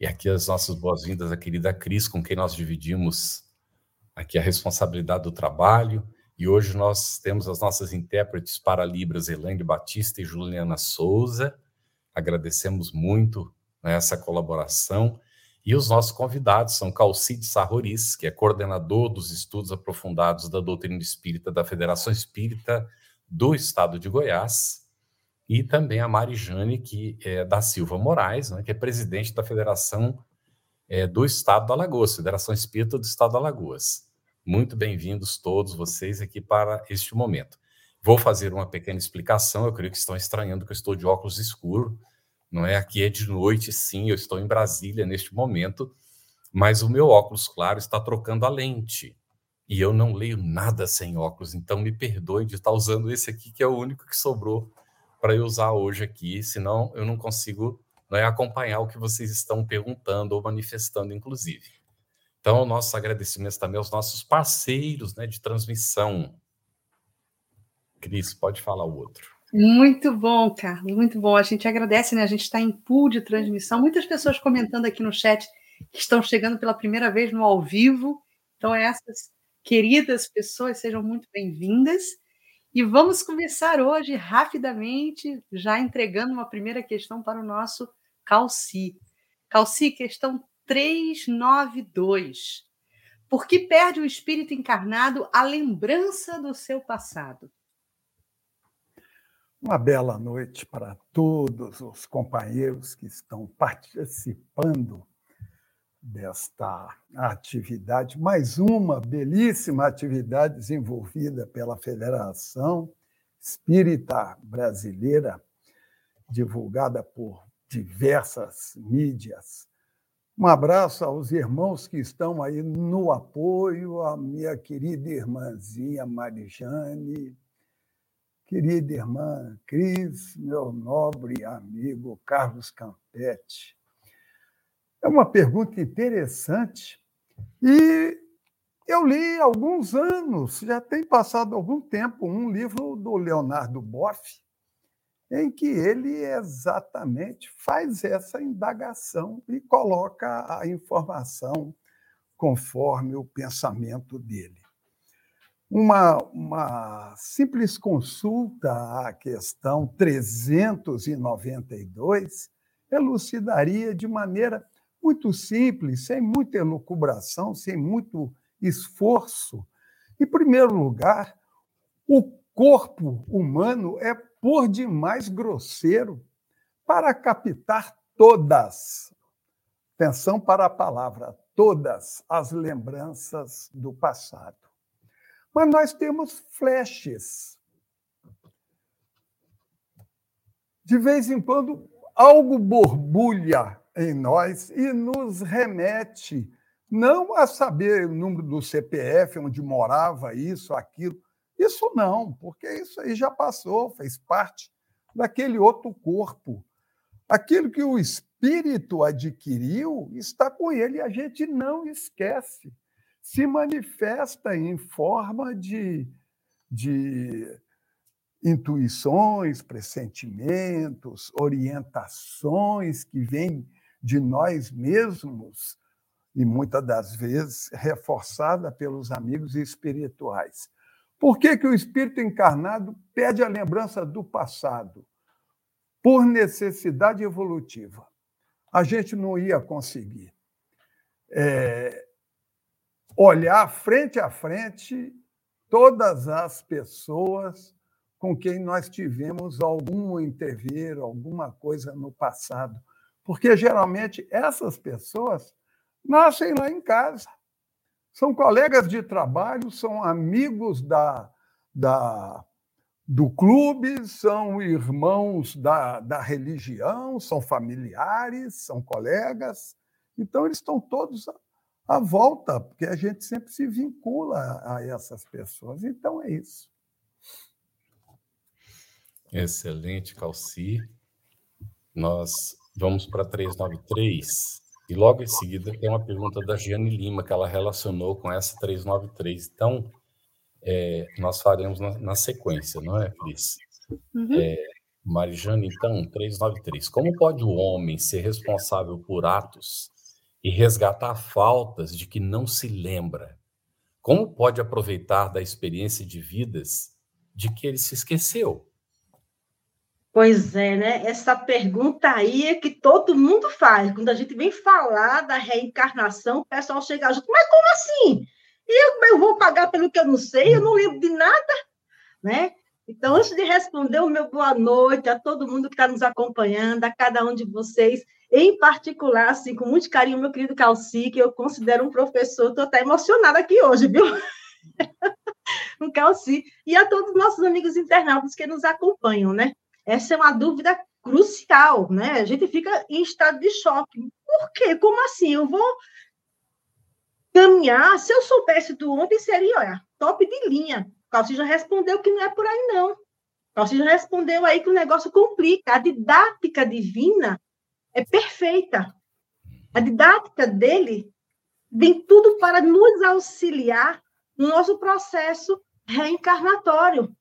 E aqui as nossas boas-vindas à querida Cris, com quem nós dividimos aqui a responsabilidade do trabalho. E hoje nós temos as nossas intérpretes para Libras, Elaine Batista e Juliana Souza. Agradecemos muito né, essa colaboração. E os nossos convidados são Calcide Sarroris, que é coordenador dos estudos aprofundados da doutrina espírita da Federação Espírita do Estado de Goiás, e também a Marijane que é da Silva Moraes, né, que é presidente da Federação é, do Estado da Alagoas, Federação Espírita do Estado da Alagoas. Muito bem-vindos todos vocês aqui para este momento. Vou fazer uma pequena explicação, eu creio que estão estranhando que eu estou de óculos escuros, não é? Aqui é de noite, sim, eu estou em Brasília neste momento, mas o meu óculos claro está trocando a lente. E eu não leio nada sem óculos, então me perdoe de estar usando esse aqui, que é o único que sobrou para eu usar hoje aqui, senão eu não consigo é, acompanhar o que vocês estão perguntando ou manifestando, inclusive. Então, nossos agradecimentos também aos nossos parceiros né, de transmissão. Cris, pode falar o outro. Muito bom, Carlos, muito bom. A gente agradece, né? A gente está em pool de transmissão. Muitas pessoas comentando aqui no chat que estão chegando pela primeira vez no ao vivo. Então, essas queridas pessoas, sejam muito bem-vindas. E vamos começar hoje rapidamente, já entregando uma primeira questão para o nosso Calci. Calci, questão 392. Por que perde o espírito encarnado a lembrança do seu passado? Uma bela noite para todos os companheiros que estão participando desta atividade, mais uma belíssima atividade desenvolvida pela Federação Espírita Brasileira, divulgada por diversas mídias. Um abraço aos irmãos que estão aí no apoio, a minha querida irmãzinha Marijane, querida irmã Cris, meu nobre amigo Carlos Campetti, é uma pergunta interessante e eu li há alguns anos, já tem passado algum tempo, um livro do Leonardo Boff, em que ele exatamente faz essa indagação e coloca a informação conforme o pensamento dele. Uma, uma simples consulta à questão 392 elucidaria de maneira muito simples, sem muita elucubração, sem muito esforço. Em primeiro lugar, o corpo humano é por demais grosseiro para captar todas, atenção para a palavra, todas as lembranças do passado. Mas nós temos flashes. De vez em quando, algo borbulha em nós e nos remete não a saber o número do CPF, onde morava isso, aquilo. Isso não, porque isso aí já passou, fez parte daquele outro corpo. Aquilo que o espírito adquiriu está com ele e a gente não esquece. Se manifesta em forma de, de intuições, pressentimentos, orientações que vêm de nós mesmos e muitas das vezes reforçada pelos amigos espirituais. Por que, que o espírito encarnado pede a lembrança do passado? Por necessidade evolutiva. A gente não ia conseguir é, olhar frente a frente todas as pessoas com quem nós tivemos algum intervir, alguma coisa no passado. Porque geralmente essas pessoas nascem lá em casa. São colegas de trabalho, são amigos da, da, do clube, são irmãos da, da religião, são familiares, são colegas. Então, eles estão todos a volta, porque a gente sempre se vincula a essas pessoas. Então é isso. Excelente, Calci. Nós vamos para 393 e logo em seguida tem uma pergunta da Giane Lima que ela relacionou com essa 393. Então, é, nós faremos na, na, sequência, não é, Cris? Uhum. É, Marijane, então, 393. Como pode o homem ser responsável por atos e resgatar faltas de que não se lembra? Como pode aproveitar da experiência de vidas de que ele se esqueceu? Pois é, né? Essa pergunta aí é que todo mundo faz. Quando a gente vem falar da reencarnação, o pessoal chega junto, mas como assim? Eu, eu vou pagar pelo que eu não sei, eu não lembro de nada, né? Então, antes de responder o meu boa noite a todo mundo que está nos acompanhando, a cada um de vocês, em particular, assim, com muito carinho, meu querido Calci, que eu considero um professor, estou até emocionada aqui hoje, viu? um Calci, e a todos os nossos amigos internautas que nos acompanham, né? Essa é uma dúvida crucial, né? A gente fica em estado de choque. Por quê? Como assim? Eu vou caminhar, se eu soubesse do ontem, seria, olha, top de linha. Calci já respondeu que não é por aí, não. Calci já respondeu aí que o negócio complica. A didática divina é perfeita. A didática dele vem tudo para nos auxiliar no nosso processo reencarnatório.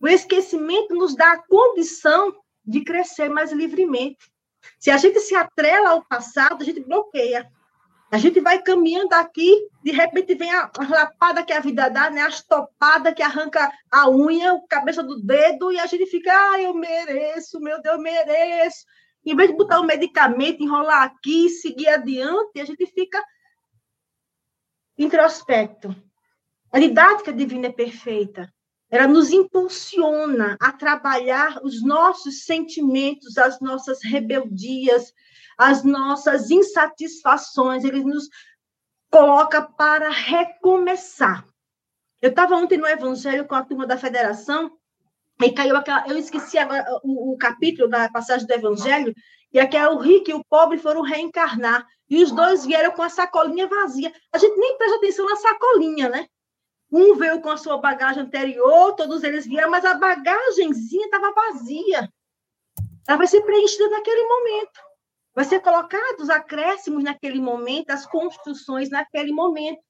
O esquecimento nos dá a condição de crescer mais livremente. Se a gente se atrela ao passado, a gente bloqueia. A gente vai caminhando aqui, de repente vem a, lapada que a vida dá, né? As topadas que arranca a unha, a cabeça do dedo, e a gente fica, ah, eu mereço, meu Deus, eu mereço. Em vez de botar o medicamento, enrolar aqui, seguir adiante, a gente fica introspecto. A didática divina é perfeita. Ela nos impulsiona a trabalhar os nossos sentimentos, as nossas rebeldias, as nossas insatisfações, ele nos coloca para recomeçar. Eu estava ontem no Evangelho com a turma da Federação e caiu aquela. Eu esqueci agora o, o capítulo da passagem do Evangelho, e aqui é o rico e o pobre foram reencarnar. E os dois vieram com a sacolinha vazia. A gente nem presta atenção na sacolinha, né? Um veio com a sua bagagem anterior, todos eles vieram, mas a bagagenzinha estava vazia. Ela vai ser preenchida naquele momento. Vai ser colocados acréscimos naquele momento, as construções naquele momento.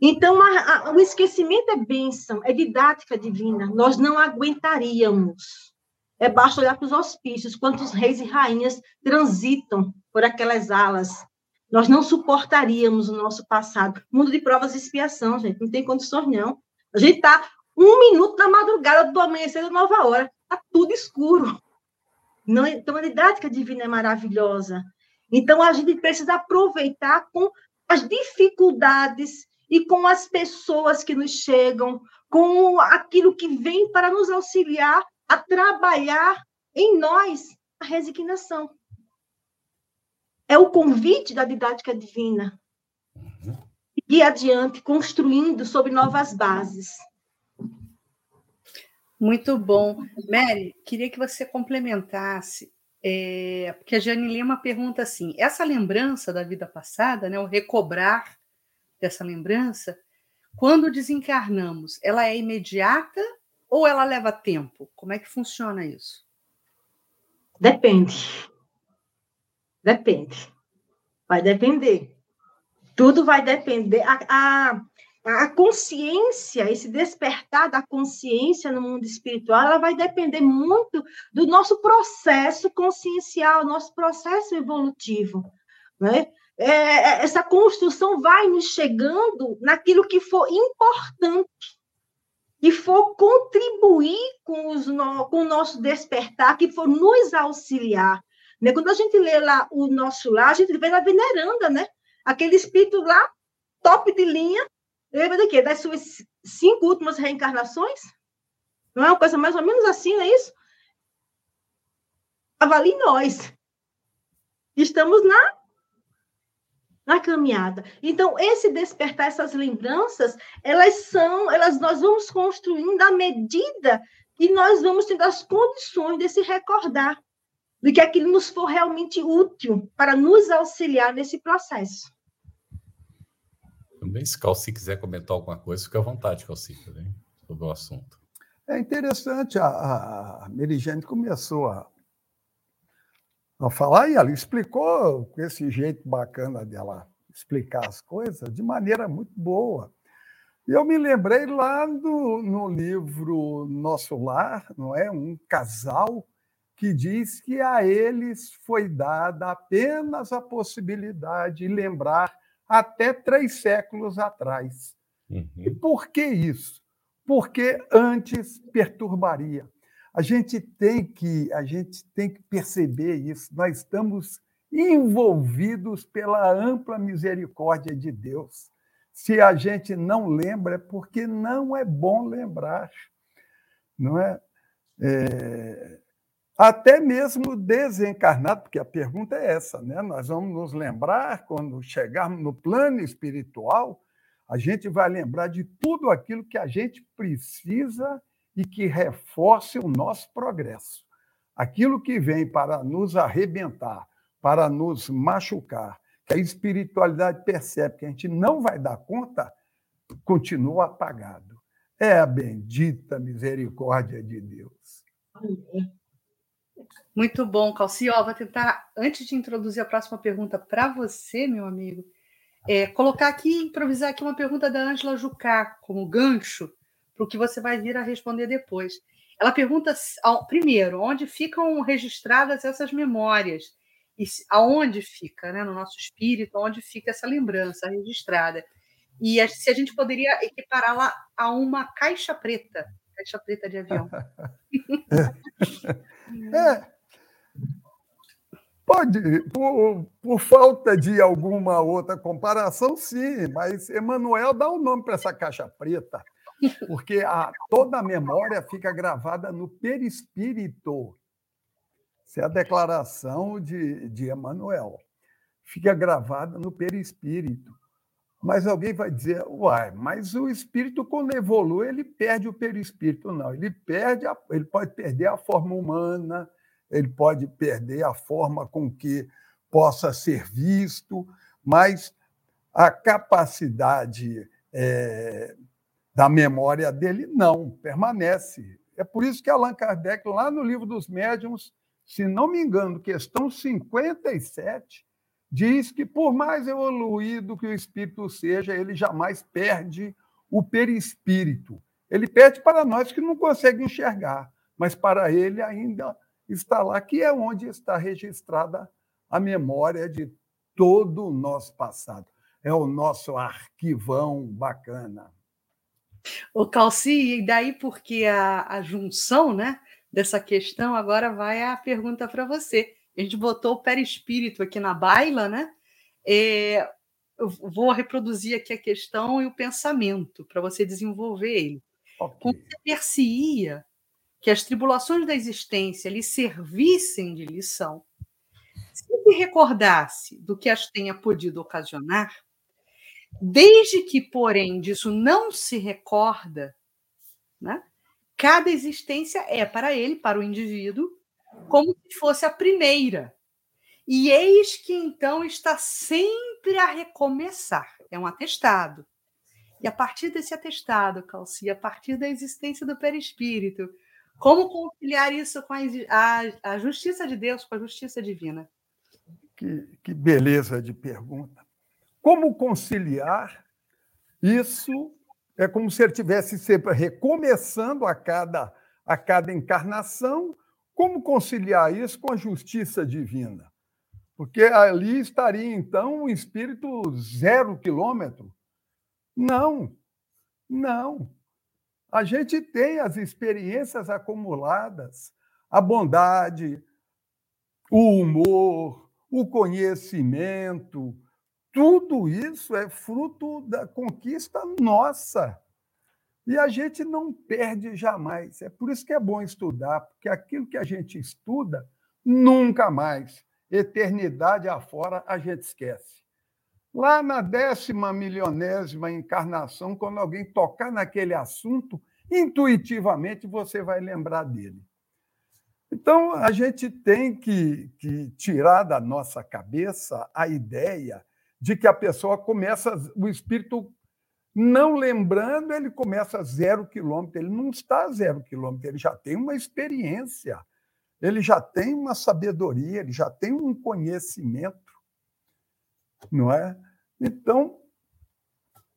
Então, a, a, o esquecimento é bênção, é didática divina. Nós não aguentaríamos. É basta olhar para os hospícios, quantos reis e rainhas transitam por aquelas alas. Nós não suportaríamos o nosso passado. Mundo de provas e expiação, gente, não tem condições, não. A gente está um minuto da madrugada do amanhecer da nova hora. Está tudo escuro. Não, então, a didática divina é maravilhosa. Então, a gente precisa aproveitar com as dificuldades e com as pessoas que nos chegam, com aquilo que vem para nos auxiliar a trabalhar em nós a resignação. É o convite da didática divina. Uhum. E adiante, construindo sobre novas bases. Muito bom. Mary, queria que você complementasse, é, porque a Jane Lima pergunta assim: essa lembrança da vida passada, né, o recobrar dessa lembrança, quando desencarnamos, ela é imediata ou ela leva tempo? Como é que funciona isso? Depende. Depende. Vai depender. Tudo vai depender. A, a, a consciência, esse despertar da consciência no mundo espiritual, ela vai depender muito do nosso processo consciencial, nosso processo evolutivo, né? É, é essa construção vai nos chegando naquilo que for importante e for contribuir com, os no, com o nosso despertar, que for nos auxiliar. Né? Quando a gente lê lá o nosso lar, a gente vê na veneranda, né? Aquele espírito lá, top de linha, Lembra de quê? Das suas cinco últimas reencarnações? Não é uma coisa mais ou menos assim, não é isso? Avalie nós. Estamos na na caminhada. Então, esse despertar, essas lembranças, elas são, elas nós vamos construindo à medida que nós vamos tendo as condições de se recordar de que aquilo nos for realmente útil para nos auxiliar nesse processo. Também, se Calci quiser comentar alguma coisa, fica à vontade, Calci, também, sobre o assunto. É interessante, a, a Merigene começou a, a falar e ela explicou com esse jeito bacana dela explicar as coisas de maneira muito boa. E eu me lembrei lá do, no livro Nosso Lar, não é? Um casal que diz que a eles foi dada apenas a possibilidade de lembrar até três séculos atrás. Uhum. E por que isso? Porque antes perturbaria. A gente tem que a gente tem que perceber isso. Nós estamos envolvidos pela ampla misericórdia de Deus. Se a gente não lembra, é porque não é bom lembrar, não é? é até mesmo desencarnado, porque a pergunta é essa, né? Nós vamos nos lembrar quando chegarmos no plano espiritual, a gente vai lembrar de tudo aquilo que a gente precisa e que reforce o nosso progresso. Aquilo que vem para nos arrebentar, para nos machucar, que a espiritualidade percebe que a gente não vai dar conta, continua apagado. É a bendita misericórdia de Deus. Amém. Muito bom, Calcio. Vou tentar, antes de introduzir a próxima pergunta para você, meu amigo, é, colocar aqui, improvisar aqui uma pergunta da Ângela Jucá, como gancho, para o que você vai vir a responder depois. Ela pergunta, primeiro, onde ficam registradas essas memórias? E aonde fica, né, no nosso espírito, onde fica essa lembrança registrada? E se a gente poderia equipará-la a uma caixa preta, caixa preta de avião. é, Pode, por, por, falta de alguma outra comparação, sim, mas Emanuel dá o um nome para essa caixa preta, porque a, toda a memória fica gravada no perispírito. Essa é a declaração de, de Emanuel. Fica gravada no perispírito. Mas alguém vai dizer, uai, mas o espírito, quando evolui, ele perde o perispírito. Não, ele perde, a, ele pode perder a forma humana, ele pode perder a forma com que possa ser visto, mas a capacidade é, da memória dele não permanece. É por isso que Allan Kardec, lá no livro dos médiuns, se não me engano, questão 57, diz que, por mais evoluído que o espírito seja, ele jamais perde o perispírito. Ele perde para nós que não conseguem enxergar, mas para ele ainda está lá, que é onde está registrada a memória de todo o nosso passado. É o nosso arquivão bacana. O Calci, e daí porque a, a junção né, dessa questão, agora vai a pergunta para você. A gente botou o perispírito aqui na baila, né? É, eu vou reproduzir aqui a questão e o pensamento para você desenvolver ele. Okay. Como você percia que as tribulações da existência lhe servissem de lição, se se recordasse do que as tenha podido ocasionar, desde que, porém, disso não se recorda, né, cada existência é para ele, para o indivíduo, como se fosse a primeira. E eis que então está sempre a recomeçar. É um atestado. E a partir desse atestado, Calci, a partir da existência do perispírito, como conciliar isso com a, a, a justiça de Deus, com a justiça divina? Que, que beleza de pergunta. Como conciliar isso? É como se ele tivesse sempre recomeçando a cada, a cada encarnação. Como conciliar isso com a justiça divina? Porque ali estaria, então, um espírito zero quilômetro? Não, não. A gente tem as experiências acumuladas, a bondade, o humor, o conhecimento, tudo isso é fruto da conquista nossa. E a gente não perde jamais. É por isso que é bom estudar, porque aquilo que a gente estuda, nunca mais, eternidade afora, a gente esquece. Lá na décima milionésima encarnação, quando alguém tocar naquele assunto, intuitivamente você vai lembrar dele. Então, a gente tem que, que, tirar da nossa cabeça a ideia de que a pessoa começa, o espírito Não lembrando, ele começa a zero quilômetro. Ele não está a zero quilômetro, ele já tem uma experiência, ele já tem uma sabedoria, ele já tem um conhecimento, não é? Então,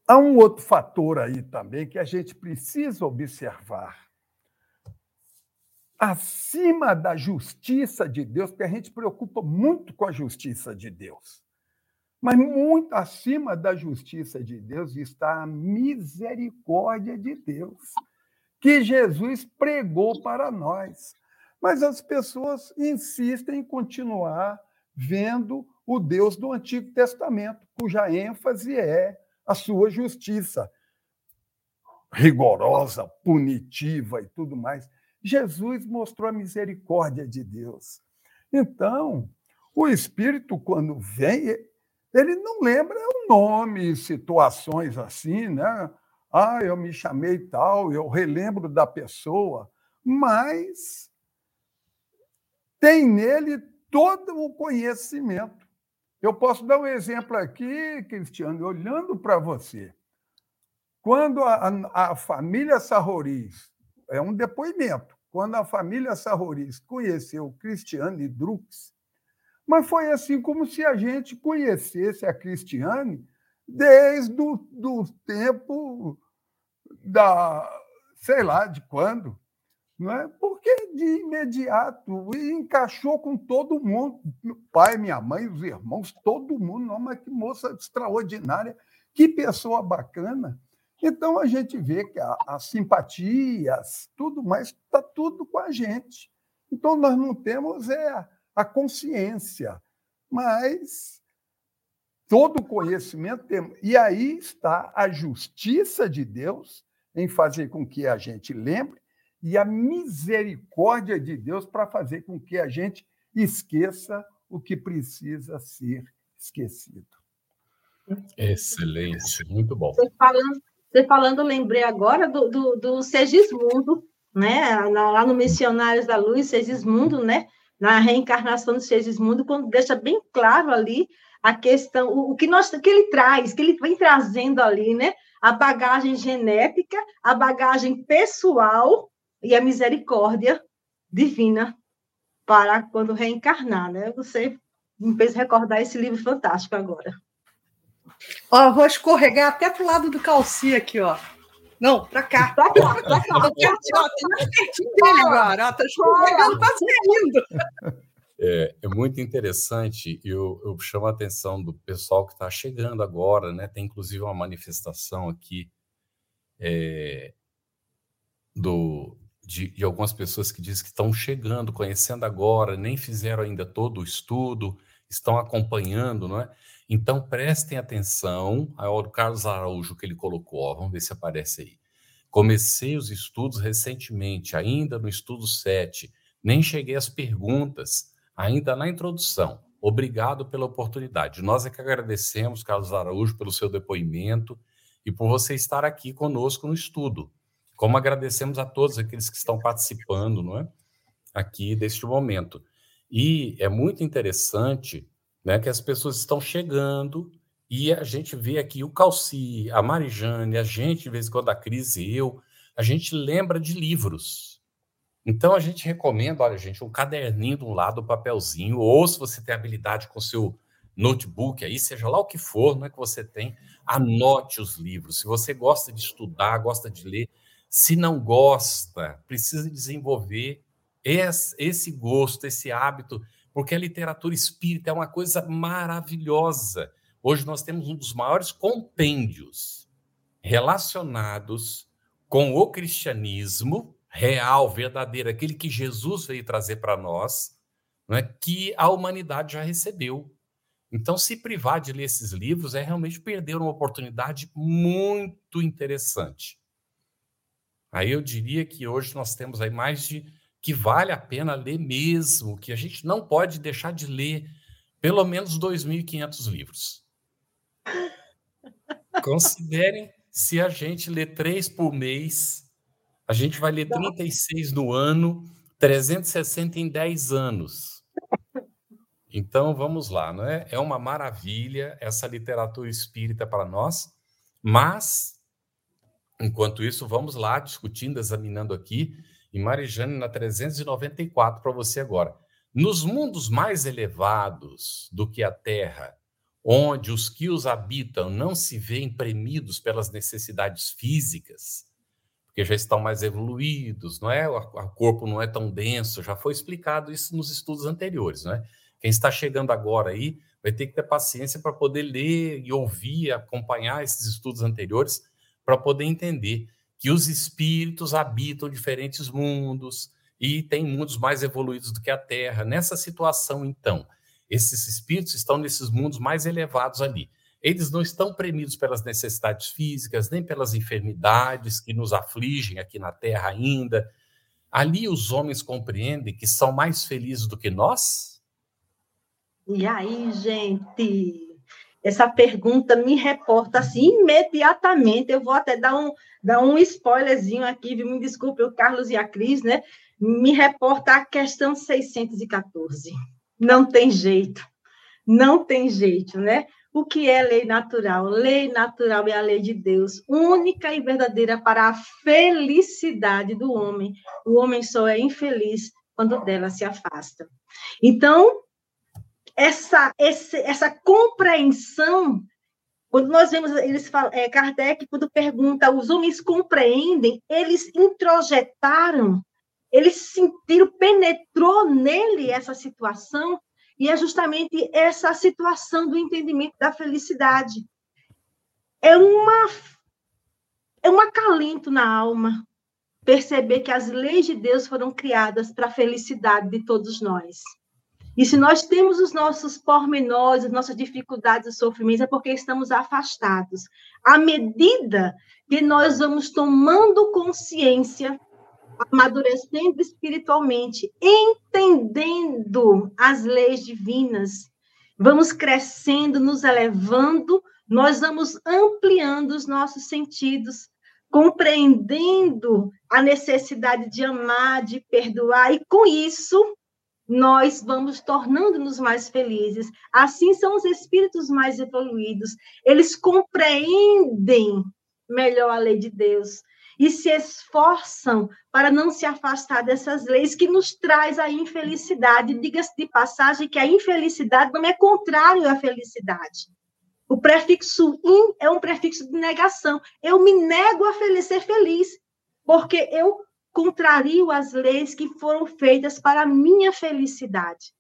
há um outro fator aí também que a gente precisa observar. Acima da justiça de Deus, porque a gente preocupa muito com a justiça de Deus. Mas muito acima da justiça de Deus está a misericórdia de Deus, que Jesus pregou para nós. Mas as pessoas insistem em continuar vendo o Deus do Antigo Testamento, cuja ênfase é a sua justiça rigorosa, punitiva e tudo mais. Jesus mostrou a misericórdia de Deus. Então, o Espírito, quando vem, ele não lembra o nome, situações assim, né? Ah, eu me chamei tal, eu relembro da pessoa, mas tem nele todo o conhecimento. Eu posso dar um exemplo aqui, Cristiano, olhando para você. Quando a, a, a família Sarroris, é um depoimento, quando a família Sarroris conheceu Cristiane Drux, mas foi assim como se a gente conhecesse a Cristiane desde o do tempo da, sei lá, de quando, não é? Porque de imediato encaixou com todo mundo, meu pai, minha mãe, os irmãos, todo mundo, não, mas que moça extraordinária, que pessoa bacana. Então a gente vê que as simpatias, tudo mais, está tudo com a gente. Então nós não temos é a consciência, mas todo o conhecimento temos. E aí está a justiça de Deus em fazer com que a gente lembre e a misericórdia de Deus para fazer com que a gente esqueça o que precisa ser esquecido. Excelente, muito bom. Você falando, você falando lembrei agora do, do, do Segismundo, né? Lá no Missionários da Luz, Segismundo, né? na reencarnação de Segismundo, quando deixa bem claro ali a questão, o, o que, nós, que ele traz, que ele vem trazendo ali, né? A bagagem genética, a bagagem pessoal e a misericórdia divina para quando reencarnar, né? Você me fez recordar esse livro fantástico agora. Ó, vou escorregar até pro lado do calci aqui, ó. Não, para cá. Para cá, para cá. Tô pertinho dele agora. Ó, tá escorregando, tá saindo. É, é, muito interessante e eu, eu, chamo a atenção do pessoal que está chegando agora, né? Tem inclusive uma manifestação aqui é, do, de, de, algumas pessoas que dizem que estão chegando, conhecendo agora, nem fizeram ainda todo o estudo, estão acompanhando, não é? Então, prestem atenção ao Carlos Araújo que ele colocou. Ó, vamos ver se aparece aí. Comecei os estudos recentemente, ainda no estudo 7. Nem cheguei às perguntas, ainda na introdução. Obrigado pela oportunidade. Nós é que agradecemos, Carlos Araújo, pelo seu depoimento e por você estar aqui conosco no estudo. Como agradecemos a todos aqueles que estão participando, não é? Aqui deste momento. E é muito interessante né, que as pessoas estão chegando e a gente vê aqui o Calci, a Marijane, a gente, de vez em quando, a Cris e eu, a gente lembra de livros. Então, a gente recomenda, olha, gente, um caderninho de um lado, um papelzinho, ou se você tem habilidade com seu notebook aí, seja lá o que for, não é que você tem, anote os livros. Se você gosta de estudar, gosta de ler, se não gosta, precisa desenvolver esse gosto, esse hábito porque a literatura espírita é uma coisa maravilhosa. Hoje nós temos um dos maiores compêndios relacionados com o cristianismo real, verdadeiro, aquele que Jesus veio trazer para nós, não é? que a humanidade já recebeu. Então, se privar de ler esses livros é realmente perder uma oportunidade muito interessante. Aí eu diria que hoje nós temos aí mais de que vale a pena ler mesmo, que a gente não pode deixar de ler pelo menos 2.500 livros. Considerem se a gente lê três por mês, a gente vai ler 36 no ano, 360 em 10 anos. Então vamos lá, não é? É uma maravilha essa literatura espírita para nós, mas Enquanto isso, vamos lá discutindo, examinando aqui, e Marijane na 394 para você agora. Nos mundos mais elevados do que a Terra, onde os que os habitam não se veem premidos pelas necessidades físicas, porque já estão mais evoluídos, não é? O corpo não é tão denso, já foi explicado isso nos estudos anteriores, não é? Quem está chegando agora aí vai ter que ter paciência para poder ler e ouvir, acompanhar esses estudos anteriores, para poder entender que os espíritos habitam diferentes mundos e tem mundos mais evoluídos do que a Terra. Nessa situação, então, esses espíritos estão nesses mundos mais elevados ali. Eles não estão premidos pelas necessidades físicas, nem pelas enfermidades que nos afligem aqui na Terra ainda. Ali os homens compreendem que são mais felizes do que nós, e aí, gente, essa pergunta me reporta assim imediatamente. Eu vou até dar um, dar um spoilerzinho aqui, me desculpe, o Carlos e a Cris, né? Me reporta a questão 614. Não tem jeito, não tem jeito, né? O que é lei natural? Lei natural é a lei de Deus, única e verdadeira para a felicidade do homem. O homem só é infeliz quando dela se afasta. Então, essa, esse, essa compreensão, quando nós vemos, eles falam, é, Kardec, quando pergunta, os homens compreendem, eles introjetaram, eles sentiram, penetrou nele essa situação, e é justamente essa situação do entendimento da felicidade. É uma é um acalento na alma perceber que as leis de Deus foram criadas para a felicidade de todos nós. E se nós temos os nossos pormenores, as nossas dificuldades e sofrimentos, é porque estamos afastados. À medida que nós vamos tomando consciência, amadurecendo espiritualmente, entendendo as leis divinas, vamos crescendo, nos elevando, nós vamos ampliando os nossos sentidos, compreendendo a necessidade de amar, de perdoar, e com isso nós vamos tornando-nos mais felizes. Assim são os espíritos mais evoluídos. Eles compreendem melhor a lei de Deus e se esforçam para não se afastar dessas leis que nos traz a infelicidade. Diga-se de passagem que a infelicidade não é contrário à felicidade. O prefixo in é um prefixo de negação. Eu me nego a ser feliz, porque eu contrario as leis que foram feitas para a minha felicidade.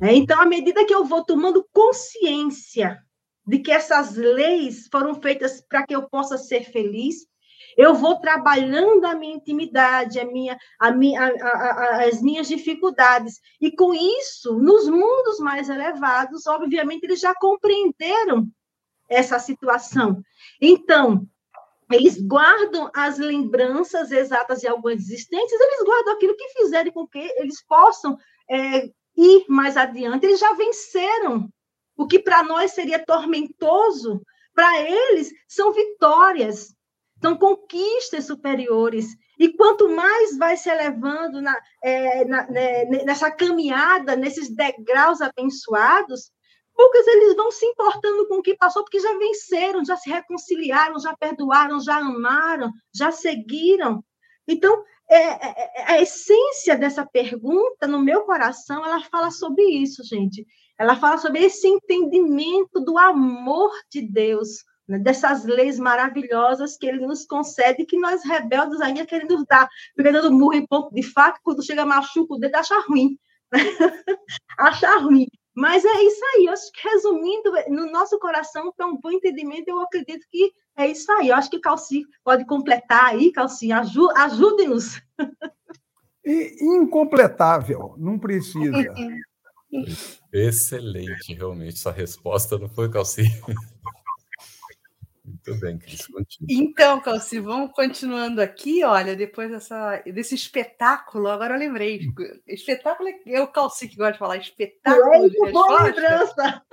Né? Então, à medida que eu vou tomando consciência de que essas leis foram feitas para que eu possa ser feliz, eu vou trabalhando a minha intimidade, a minha, a minha, a, a, as minhas dificuldades. E com isso, nos mundos mais elevados, obviamente, eles já compreenderam essa situação. Então, eles guardam as lembranças exatas de algumas existências, eles guardam aquilo que fizeram com que eles possam é, ir mais adiante. Eles já venceram. O que para nós seria tormentoso, para eles são vitórias, são conquistas superiores. E quanto mais vai se elevando na, é, na, né, nessa caminhada, nesses degraus abençoados, poucos eles vão se importando com o que passou, porque já venceram, já se reconciliaram, já perdoaram, já amaram, já seguiram. Então, é, é, é, a essência dessa pergunta, no meu coração, ela fala sobre isso, gente. Ela fala sobre esse entendimento do amor de Deus, né? dessas leis maravilhosas que ele nos concede, que nós rebeldes ainda querendo dar, pegando murro em ponto de faca, quando chega machuca o dedo, acha ruim. achar ruim. Mas é isso aí. Eu acho que, resumindo, no nosso coração, para um bom entendimento, eu acredito que é isso aí. Eu acho que o Calci pode completar aí, Calci. Ajude-nos. Incompletável, não precisa. Excelente, realmente. Essa resposta não foi, Calci. Muito bem, Cris, continua. Então, Calci, vamos continuando aqui. Olha, depois dessa, desse espetáculo, agora eu lembrei. Espetáculo é o Calci que gosta de falar espetáculo. É, de boa lembrança.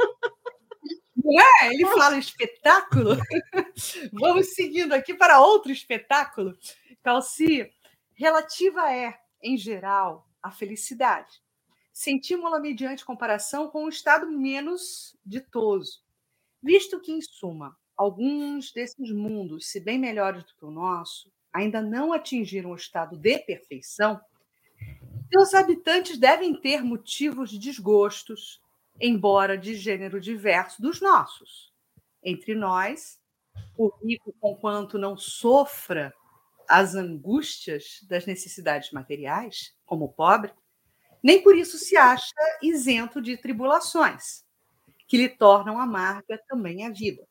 Não é? Ele fala espetáculo. Vamos seguindo aqui para outro espetáculo. Calci, relativa é, em geral, a felicidade. Sentimos-la mediante comparação com o estado menos ditoso, visto que, em suma, alguns desses mundos, se bem melhores do que o nosso, ainda não atingiram o estado de perfeição, seus habitantes devem ter motivos de desgostos, embora de gênero diverso dos nossos. Entre nós, o rico, conquanto não sofra as angústias das necessidades materiais, como o pobre, nem por isso se acha isento de tribulações, que lhe tornam amarga também a vida.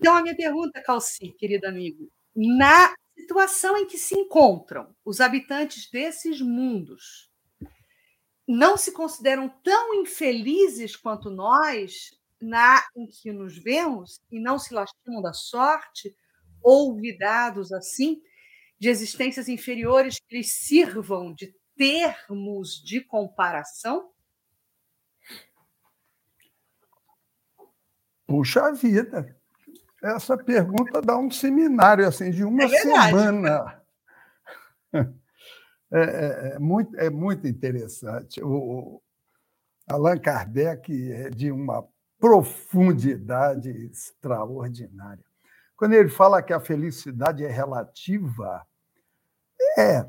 Então, a minha pergunta, Calci, querido amigo, na situação em que se encontram os habitantes desses mundos, não se consideram tão infelizes quanto nós na em que nos vemos e não se lastimam da sorte, olvidados assim de existências inferiores que lhes sirvam de termos de comparação? Puxa vida, essa pergunta dá um seminário assim de uma é semana. É, é, é, muito, é muito interessante. O, Allan Kardec é de uma profundidade extraordinária. Quando ele fala que a felicidade é relativa, é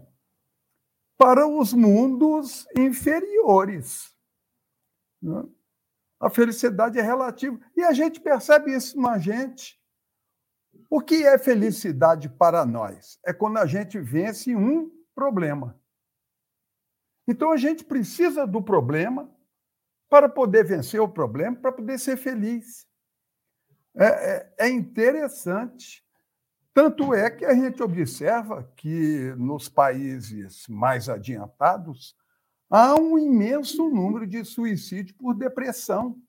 para os mundos inferiores. Né? A felicidade é relativa. E a gente percebe isso na gente. O que é felicidade para nós? É quando a gente vence um problema. Então a gente precisa do problema para poder vencer o problema, para poder ser feliz. É, é, é, interessante. Tanto é que a gente observa que nos países mais adiantados, há um imenso número de suicídio por depressão,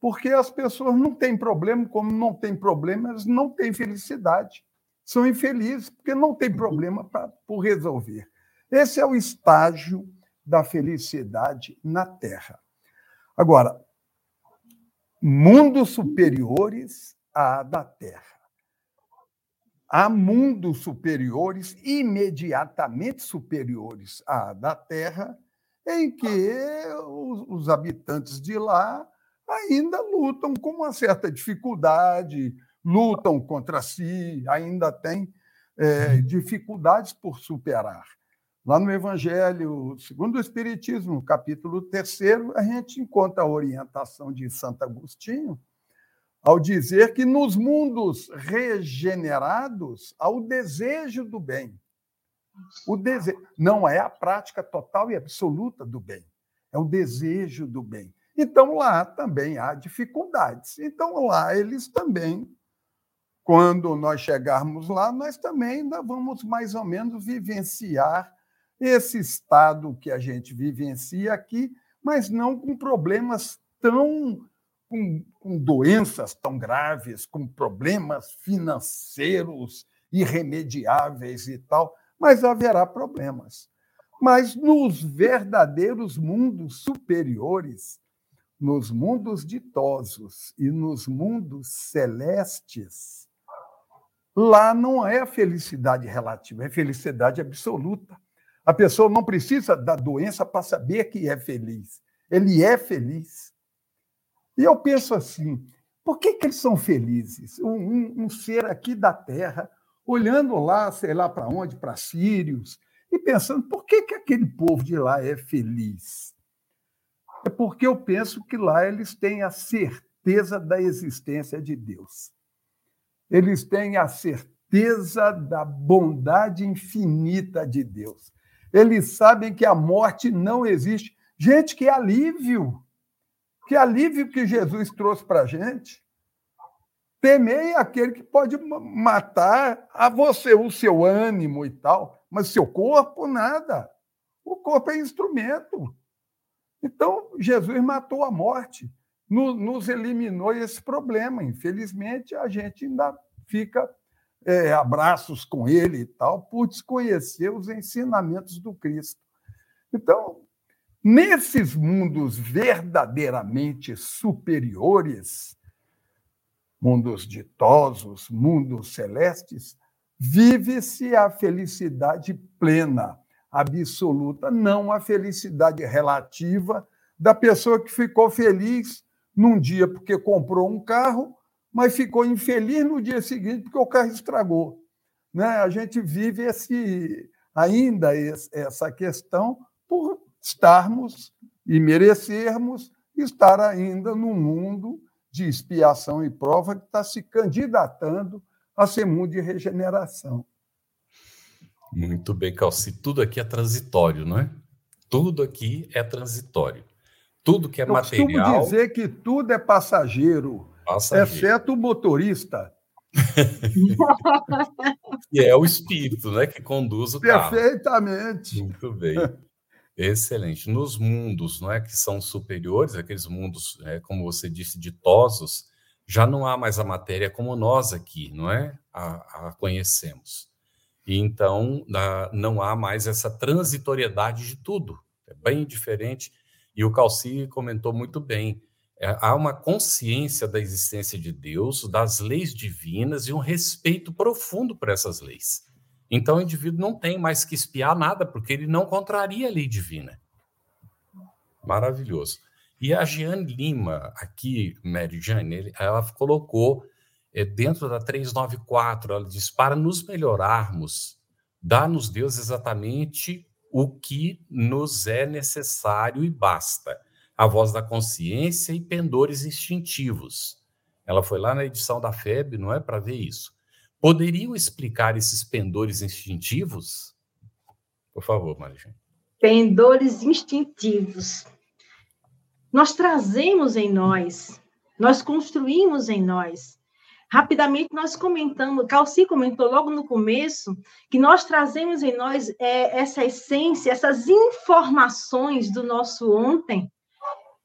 porque as pessoas não têm problema, como não têm problemas, não têm felicidade. São infelizes porque não têm problema pra, por resolver. Esse é o estágio da felicidade na Terra. Agora, mundos superiores à da Terra. Há mundos superiores, imediatamente superiores à da Terra, em que os, habitantes de lá ainda lutam com uma certa dificuldade, lutam contra si, ainda têm é, dificuldades por superar. Lá no Evangelho segundo o Espiritismo, capítulo 3, a gente encontra a orientação de Santo Agostinho ao dizer que nos mundos regenerados há o desejo do bem. O desejo não é a prática total e absoluta do bem, é o desejo do bem. Então lá também há dificuldades. Então lá eles também, quando nós chegarmos lá, nós também ainda vamos mais ou menos vivenciar esse estado que a gente vivencia aqui, mas não com problemas tão com, com doenças tão graves, com problemas financeiros irremediáveis e tal mas haverá problemas. Mas nos verdadeiros mundos superiores, nos mundos ditosos e nos mundos celestes, lá não é felicidade relativa, é felicidade absoluta. A pessoa não precisa da doença para saber que é feliz. Ele é feliz. E eu penso assim: por que, que eles são felizes? Um, um, um ser aqui da Terra olhando lá, sei lá para onde, para Sírios, e pensando por que, que aquele povo de lá é feliz. É porque eu penso que lá eles têm a certeza da existência de Deus. Eles têm a certeza da bondade infinita de Deus. Eles sabem que a morte não existe. Gente, que alívio! Que alívio que Jesus trouxe para a gente. Temei aquele que pode matar a você, o seu ânimo e tal, mas seu corpo, nada. O corpo é instrumento. Então, Jesus matou a morte, nos eliminou esse problema. Infelizmente, a gente ainda fica é, abraços com ele e tal, por desconhecer os ensinamentos do Cristo. Então, nesses mundos verdadeiramente superiores, mundos ditosos, mundos celestes, vive-se a felicidade plena, absoluta, não a felicidade relativa da pessoa que ficou feliz num dia porque comprou um carro, mas ficou infeliz no dia seguinte porque o carro estragou. Né? A gente vive esse, ainda essa questão por estarmos e merecermos estar ainda no mundo de expiação e prova que está se candidatando a ser mundo de regeneração. Muito bem, Calci. Tudo aqui é transitório, não é? Tudo aqui é transitório. Tudo que é Eu material. Eu dizer que tudo é passageiro, passageiro. exceto o motorista. que é o espírito, né, que conduz o carro. Perfeitamente. Muito bem. Excelente. Nos mundos, não é, que são superiores, aqueles mundos, é, como você disse, ditosos, já não há mais a matéria como nós aqui, não é, a, a conhecemos. E então não há mais essa transitoriedade de tudo. É bem diferente. E o Calci comentou muito bem. É, há uma consciência da existência de Deus, das leis divinas e um respeito profundo por essas leis. Então o indivíduo não tem mais que espiar nada, porque ele não contraria a lei divina. Maravilhoso. E a Jeane Lima, aqui, Mary Jane, ela colocou é, dentro da 394, ela diz: para nos melhorarmos, dá-nos Deus exatamente o que nos é necessário e basta. A voz da consciência e pendores instintivos. Ela foi lá na edição da FEB, não é? Para ver isso. Poderiam explicar esses pendores instintivos? Por favor, Marijane. Pendores instintivos. Nós trazemos em nós, nós construímos em nós. Rapidamente nós comentamos, Calci comentou logo no começo, que nós trazemos em nós é, essa essência, essas informações do nosso ontem,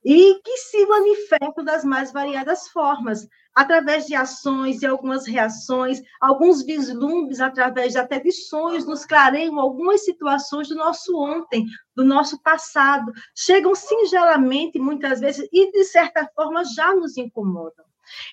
e que se manifestam das mais variadas formas, através de ações e algumas reações, alguns vislumbres através de até de sonhos, nos clareiam algumas situações do nosso ontem, do nosso passado, chegam singelamente, muitas vezes, e de certa forma já nos incomodam.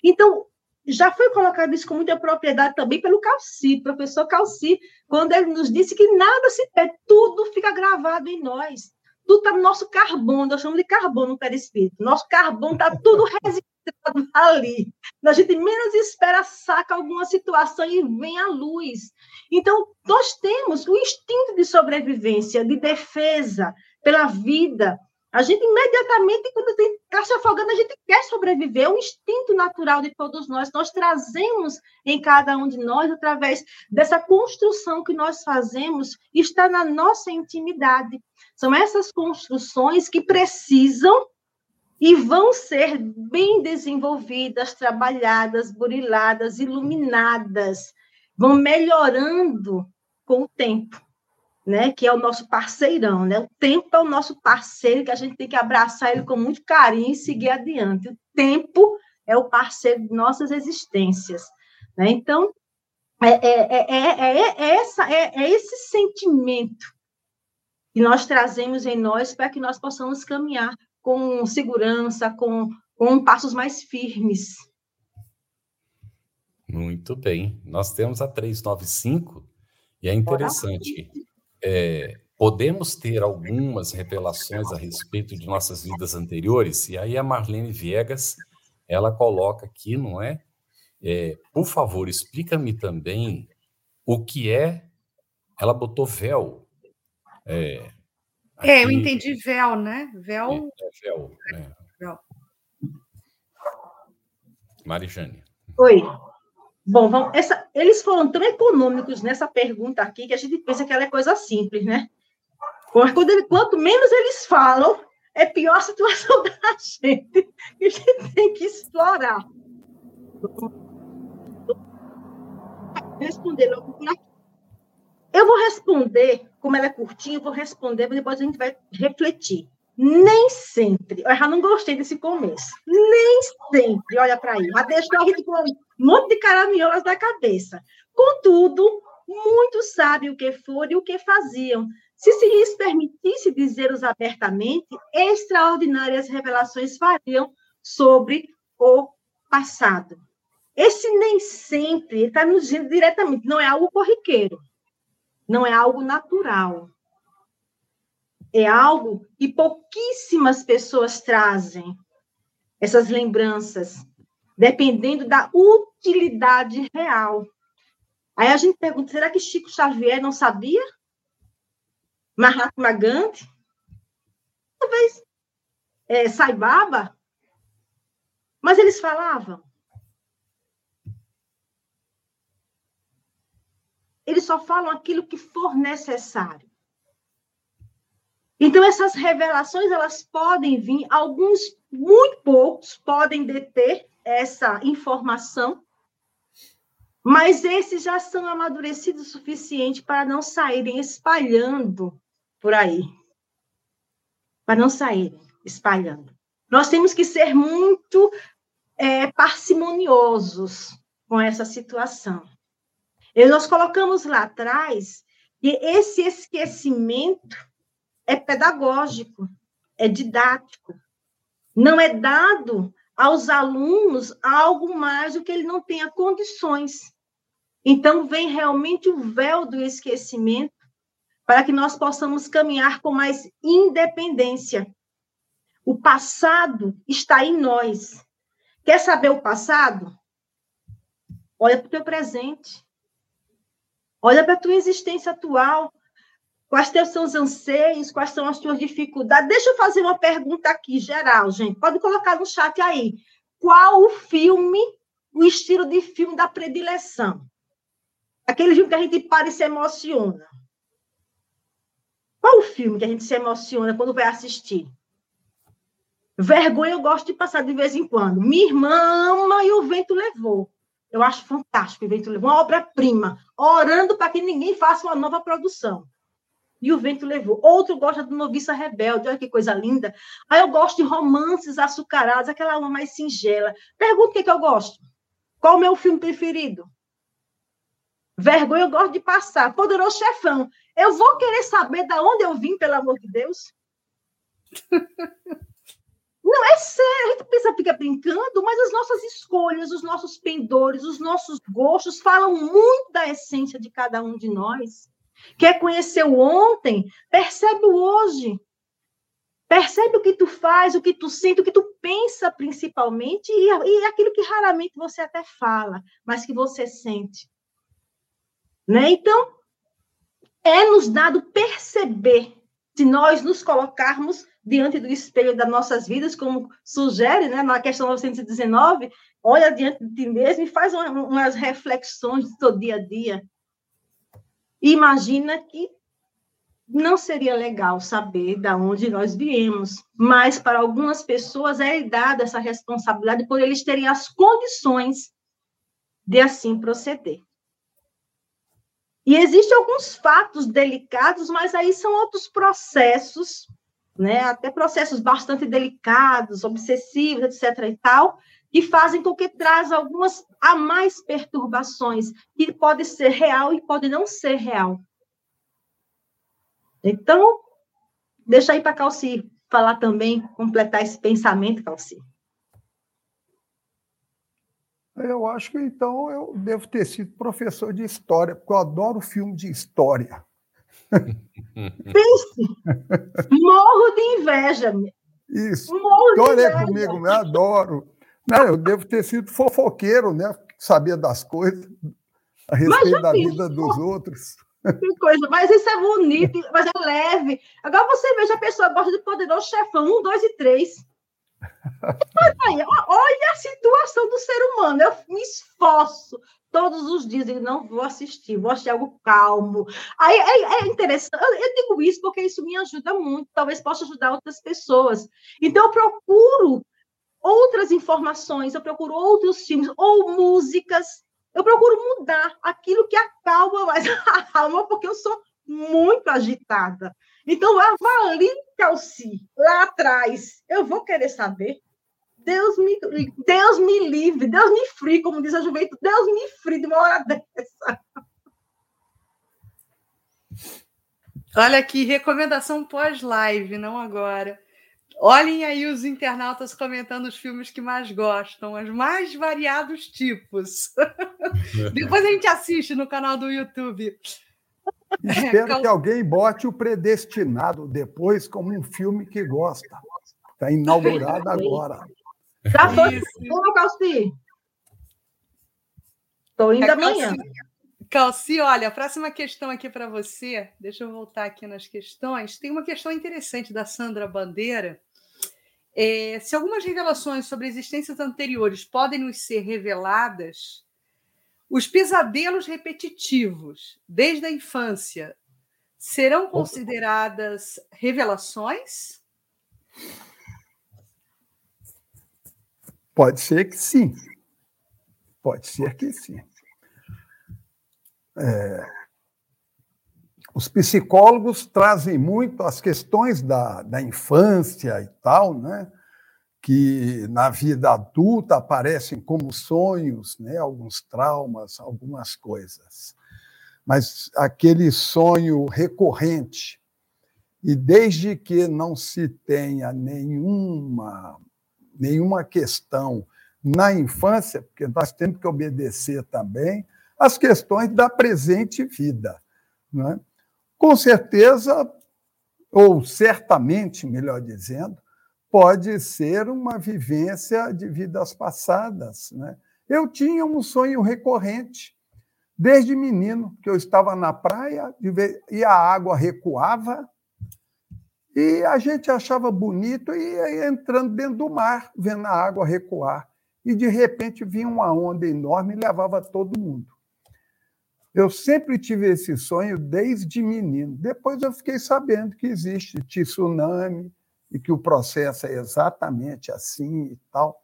Então, já foi colocado isso com muita propriedade também pelo Calci, professor Calci, quando ele nos disse que nada se perde, tudo fica gravado em nós tudo está no nosso carbono, nós chamamos de carbono no perispírito. Nosso carbono está tudo registrado ali. A gente menos espera, saca alguma situação e vem à luz. Então, nós temos o instinto de sobrevivência, de defesa pela vida. A gente imediatamente, quando está se afogando, a gente quer sobreviver. É um instinto natural de todos nós. Nós trazemos em cada um de nós, através dessa construção que nós fazemos, está na nossa intimidade. São essas construções que precisam e vão ser bem desenvolvidas, trabalhadas, buriladas, iluminadas, vão melhorando com o tempo, né? Que é o nosso parceirão, né? O tempo é o nosso parceiro que a gente tem que abraçar ele com muito carinho e seguir adiante. O tempo é o parceiro de nossas existências, né? Então é, é, é, é, essa, é, é esse sentimento que nós trazemos em nós para que nós possamos caminhar com segurança, com, com passos mais firmes. Muito bem. Nós temos a 395 e é interessante. É, podemos ter algumas revelações a respeito de nossas vidas anteriores, e aí a Marlene Viegas, ela coloca aqui, não é? é por favor, explica-me também o que é. Ela botou véu é, é eu entendi véu, né? Véu. É, é véu. É. véu. Marijane. Oi. Bom, vamos, essa, eles foram tão econômicos nessa pergunta aqui que a gente pensa que ela é coisa simples, né? Quando ele, quanto menos eles falam, é pior a situação da gente. A gente tem que explorar. Responder logo. Eu vou responder, como ela é curtinha, eu vou responder, mas depois a gente vai refletir. Nem sempre. Eu já não gostei desse começo. Nem sempre, olha para aí. Mas deixou a gente com um monte de caraminholas na cabeça. Contudo, muitos sabem o que foram e o que faziam. Se se lhes permitisse dizer-os abertamente, extraordinárias revelações fariam sobre o passado. Esse nem sempre está nos dizendo diretamente, não é algo corriqueiro não é algo natural. É algo que pouquíssimas pessoas trazem, essas lembranças. dependendo da utilidade real. Aí a gente pergunta: será que Chico Xavier não sabia? Mahatma Gandhi? Talvez é, Saibaba? Mas eles falavam. Eles só falam aquilo que for necessário. Então, essas revelações, elas podem vir, alguns, muito poucos, podem deter essa informação, mas esses já são amadurecidos o suficiente para não saírem espalhando por aí. Para não saírem espalhando. Nós temos que ser muito é, parcimoniosos com essa situação. E nós colocamos lá atrás que esse esquecimento é pedagógico, é didático. Não é dado aos alunos algo mais do que ele não tenha condições. Então, vem realmente o véu do esquecimento para que nós possamos caminhar com mais independência. O passado está em nós. Quer saber o passado? Olha para o teu presente. Olha para a tua existência atual. Quais são os anseios? Quais são as tuas dificuldades? Deixa eu fazer uma pergunta aqui, geral, gente. Pode colocar no chat aí. Qual o filme, o estilo de filme da predileção? Aquele filme que a gente para e se emociona. Qual o filme que a gente se emociona quando vai assistir? Vergonha eu gosto de passar de vez em quando. Minha irmã ama e o vento levou. Eu acho fantástico o vento levou. Uma obra-prima. Orando para que ninguém faça uma nova produção. E o vento levou. Outro gosta do Noviça Rebelde. Olha que coisa linda. Aí eu gosto de romances açucarados, aquela alma mais singela. Pergunta o que, que eu gosto. Qual o meu filme preferido? Vergonha eu gosto de passar. Poderoso chefão. Eu vou querer saber de onde eu vim, pelo amor de Deus? Não, é sério, a gente pensa, fica brincando, mas as nossas escolhas, os nossos pendores, os nossos gostos falam muito da essência de cada um de nós. Quer conhecer o ontem? Percebe o hoje. Percebe o que tu faz, o que tu sente, o que tu pensa principalmente, e, e aquilo que raramente você até fala, mas que você sente. Né? Então, é nos dado perceber, se nós nos colocarmos diante do espelho das nossas vidas, como sugere né, na questão 919, olha diante de ti mesmo e faz umas reflexões do seu dia a dia. Imagina que não seria legal saber de onde nós viemos, mas para algumas pessoas é dada essa responsabilidade por eles terem as condições de assim proceder. E existem alguns fatos delicados, mas aí são outros processos, né? até processos bastante delicados, obsessivos, etc. e tal, que fazem com que traz algumas a mais perturbações, que pode ser real e pode não ser real. Então, deixa aí para a Calci falar também, completar esse pensamento, Calci. Eu acho que então eu devo ter sido professor de história, porque eu adoro filme de história. Pense! Morro de inveja. Isso. Morro história é comigo, eu adoro. Não, eu devo ter sido fofoqueiro, né? Saber das coisas a respeito da vida dos outros. Que coisa, mas isso é bonito, mas é leve. Agora você veja a pessoa gosta de poderoso chefão, um, dois e três. Olha a situação do ser humano. Eu me esforço todos os dias e não vou assistir, vou assistir algo calmo. Aí é, é, interessante. Eu digo isso porque isso me ajuda muito, talvez possa ajudar outras pessoas. Então eu procuro outras informações, eu procuro outros filmes ou músicas. Eu procuro mudar aquilo que acalma mais a alma, porque eu sou muito agitada. Então, avalie Calci lá atrás. Eu vou querer saber. Deus me, Deus me livre, Deus me frie, como diz a juventude. Deus me frie de uma hora dessa. Olha aqui, recomendação pós-live, não agora. Olhem aí os internautas comentando os filmes que mais gostam, os mais variados tipos. Depois a gente assiste no canal do YouTube. Espero que alguém bote o Predestinado depois como um filme que gosta. Está inaugurado agora. Já foi, Calci? Estou indo é, amanhã. Calci, olha, a próxima questão aqui para você, deixa eu voltar aqui nas questões. Tem uma questão interessante da Sandra Bandeira. É, se algumas revelações sobre existências anteriores podem nos ser reveladas, os pesadelos repetitivos desde a infância serão consideradas revelações? Pode ser que sim. Pode ser que sim. É, os psicólogos trazem muito as questões da, da infância e tal, né? que na vida adulta aparecem como sonhos, né? alguns traumas, algumas coisas. Mas aquele sonho recorrente, e desde que não se tenha nenhuma, nenhuma questão na infância, porque nós temos que obedecer também as questões da presente vida. Não é? Com certeza, ou certamente, melhor dizendo, pode ser uma vivência de vidas passadas. Né? Eu tinha um sonho recorrente, desde menino, que eu estava na praia e a água recuava, e a gente achava bonito e ia entrando dentro do mar, vendo a água recuar. E, de repente, vinha uma onda enorme e levava todo mundo. Eu sempre tive esse sonho desde menino. Depois eu fiquei sabendo que existe tsunami e que o processo é exatamente assim e tal.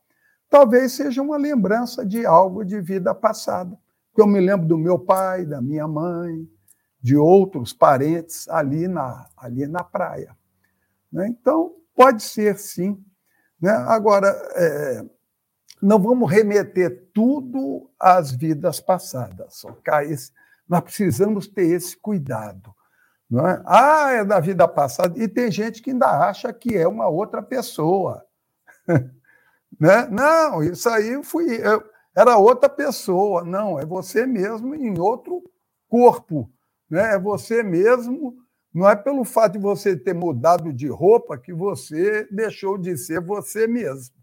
Talvez seja uma lembrança de algo de vida passada. Que eu me lembro do meu pai, da minha mãe, de outros parentes ali na, ali na praia. Né? Então, pode ser sim. Né? Agora, é, não vamos remeter tudo às vidas passadas. Okay? Nós precisamos ter esse cuidado. Não é? Ah, é da vida passada. E tem gente que ainda acha que é uma outra pessoa. né? Não, isso aí fui eu, era outra pessoa. Não, é você mesmo em outro corpo. Né? É você mesmo. Não é pelo fato de você ter mudado de roupa que você deixou de ser você mesmo.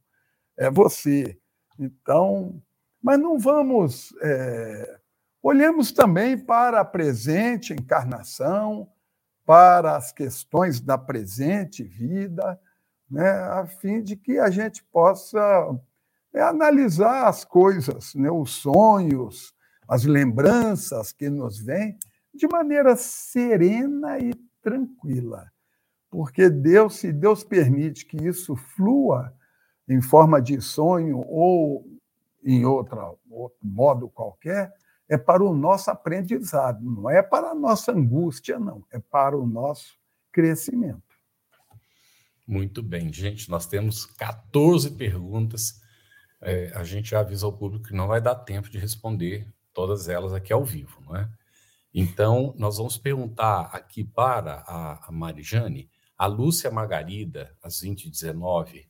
É você. Então, mas não vamos. É, olhemos também para a presente encarnação, para as questões da presente vida, né, a fim de que a gente possa é, analisar as coisas, né, os sonhos, as lembranças que nos vêm, de maneira serena e tranquila. Porque Deus, se Deus permite que isso flua, em forma de sonho ou em outra, outro modo qualquer, é para o nosso aprendizado, não é para a nossa angústia, não, é para o nosso crescimento. Muito bem, gente, nós temos 14 perguntas. É, a gente avisa ao público que não vai dar tempo de responder todas elas aqui ao vivo, não é? Então, nós vamos perguntar aqui para a, a Marijane, a Lúcia Margarida, às 2019,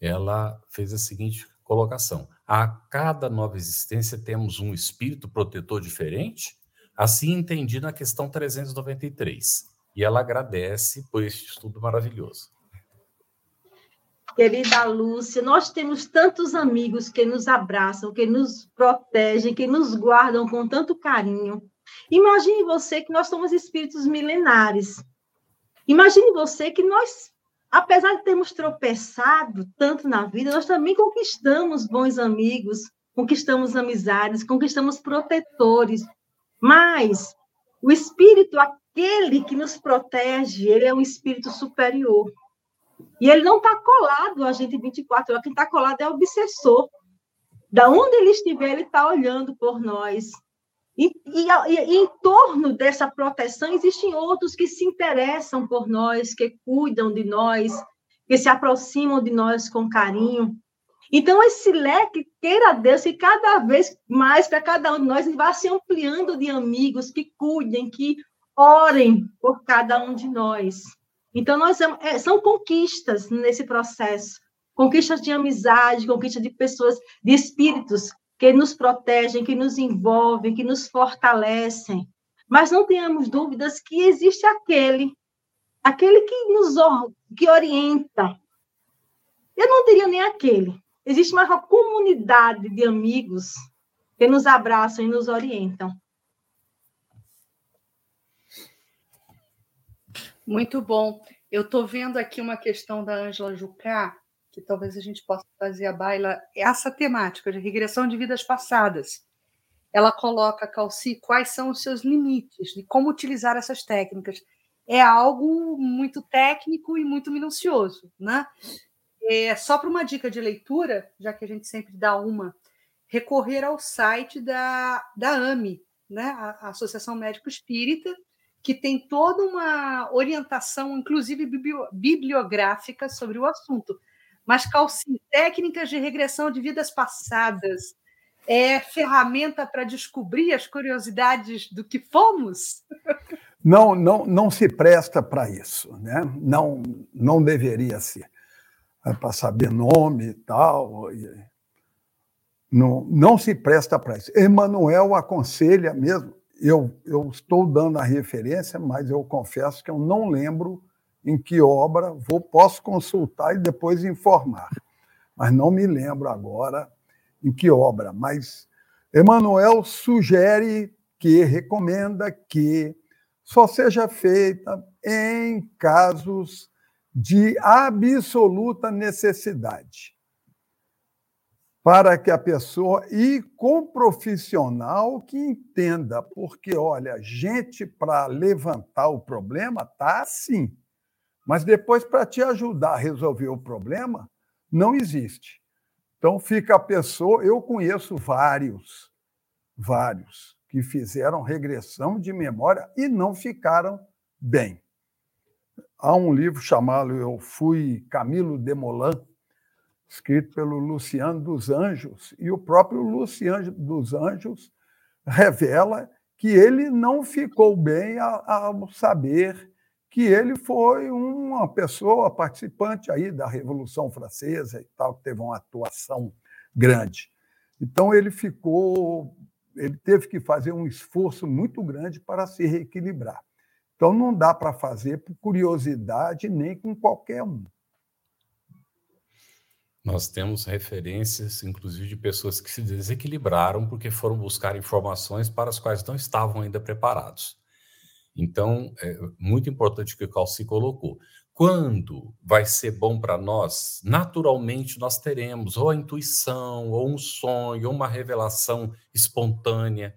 ela fez a seguinte colocação: a cada nova existência temos um espírito protetor diferente, assim entendi na questão 393. E ela agradece por este estudo maravilhoso. Querida Lúcia, nós temos tantos amigos que nos abraçam, que nos protegem, que nos guardam com tanto carinho. Imagine você que nós somos espíritos milenares. Imagine você que nós apesar de termos tropeçado tanto na vida, nós também conquistamos bons amigos, conquistamos amizades, conquistamos protetores. Mas o espírito, aquele que nos protege, ele é um espírito superior. E ele não está colado a gente 24 horas, quem está colado é o obsessor. Da onde ele estiver, ele está olhando por nós. E, e, e, em torno dessa proteção, existem outros que se interessam por nós, que cuidam de nós, que se aproximam de nós com carinho. Então, esse leque, queira Deus, que cada vez mais para cada um de nós vá se ampliando de amigos que cuidem, que orem por cada um de nós. Então, nós é, são conquistas nesse processo conquistas de amizade, conquistas de pessoas, de espíritos que nos protegem, que nos envolvem, que nos fortalecem. Mas não tenhamos dúvidas que existe aquele, aquele que nos que orienta. Eu não diria nem aquele. Existe uma comunidade de amigos que nos abraçam e nos orientam. Muito bom. Eu estou vendo aqui uma questão da Ângela Jucá, que talvez a gente possa fazer a baila, essa temática de regressão de vidas passadas. Ela coloca, Calci, quais são os seus limites e como utilizar essas técnicas. É algo muito técnico e muito minucioso, né? É, só para uma dica de leitura, já que a gente sempre dá uma, recorrer ao site da, da AME, né? a Associação Médico Espírita, que tem toda uma orientação, inclusive bibliográfica, sobre o assunto. Mas, Calcim, técnicas de regressão de vidas passadas é ferramenta para descobrir as curiosidades do que fomos? Não, não, não se presta para isso, né? Não, não deveria ser é para saber nome e tal. Não, não se presta para isso. Emmanuel aconselha mesmo eu, eu estou dando a referência, mas eu confesso que eu não lembro em que obra, vou, posso consultar e depois informar, mas não me lembro agora em que obra. Mas Emmanuel sugere que, recomenda que só seja feita em casos de absoluta necessidade para que a pessoa e com profissional que entenda, porque olha, gente para levantar o problema tá assim, mas depois para te ajudar a resolver o problema não existe. Então fica a pessoa, eu conheço vários, vários que fizeram regressão de memória e não ficaram bem. Há um livro chamado Eu Fui Camilo Demolan, escrito pelo Luciano dos Anjos, e o próprio Luciano dos Anjos revela que ele não ficou bem ao saber que ele foi uma pessoa participante aí da Revolução Francesa e tal, que teve uma atuação grande. Então ele ficou, ele teve que fazer um esforço muito grande para se reequilibrar. Então não dá para fazer por curiosidade nem com qualquer um. Nós temos referências, inclusive, de pessoas que se desequilibraram porque foram buscar informações para as quais não estavam ainda preparados. Então, é muito importante o que o Calci colocou. Quando vai ser bom para nós, naturalmente nós teremos ou a intuição, ou um sonho, ou uma revelação espontânea.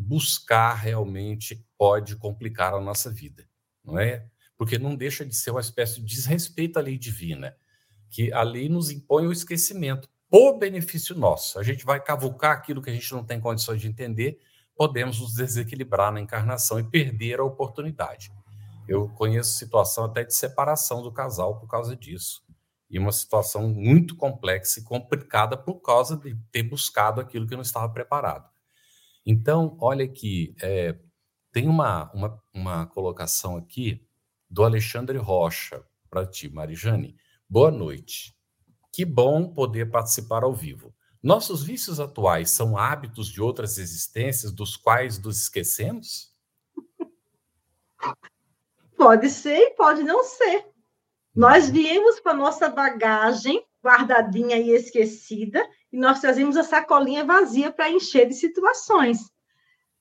Buscar realmente pode complicar a nossa vida, não é? Porque não deixa de ser uma espécie de desrespeito à lei divina que a lei nos impõe o esquecimento, por benefício nosso. A gente vai cavucar aquilo que a gente não tem condições de entender, podemos nos desequilibrar na encarnação e perder a oportunidade. Eu conheço situação até de separação do casal por causa disso. E uma situação muito complexa e complicada por causa de ter buscado aquilo que não estava preparado. Então, olha aqui, é, tem uma, uma, uma colocação aqui do Alexandre Rocha para ti, Marijane. Boa noite. Que bom poder participar ao vivo. Nossos vícios atuais são hábitos de outras existências dos quais nos esquecemos? Pode ser e pode não ser. Nós viemos com a nossa bagagem guardadinha e esquecida, e nós trazemos a sacolinha vazia para encher de situações.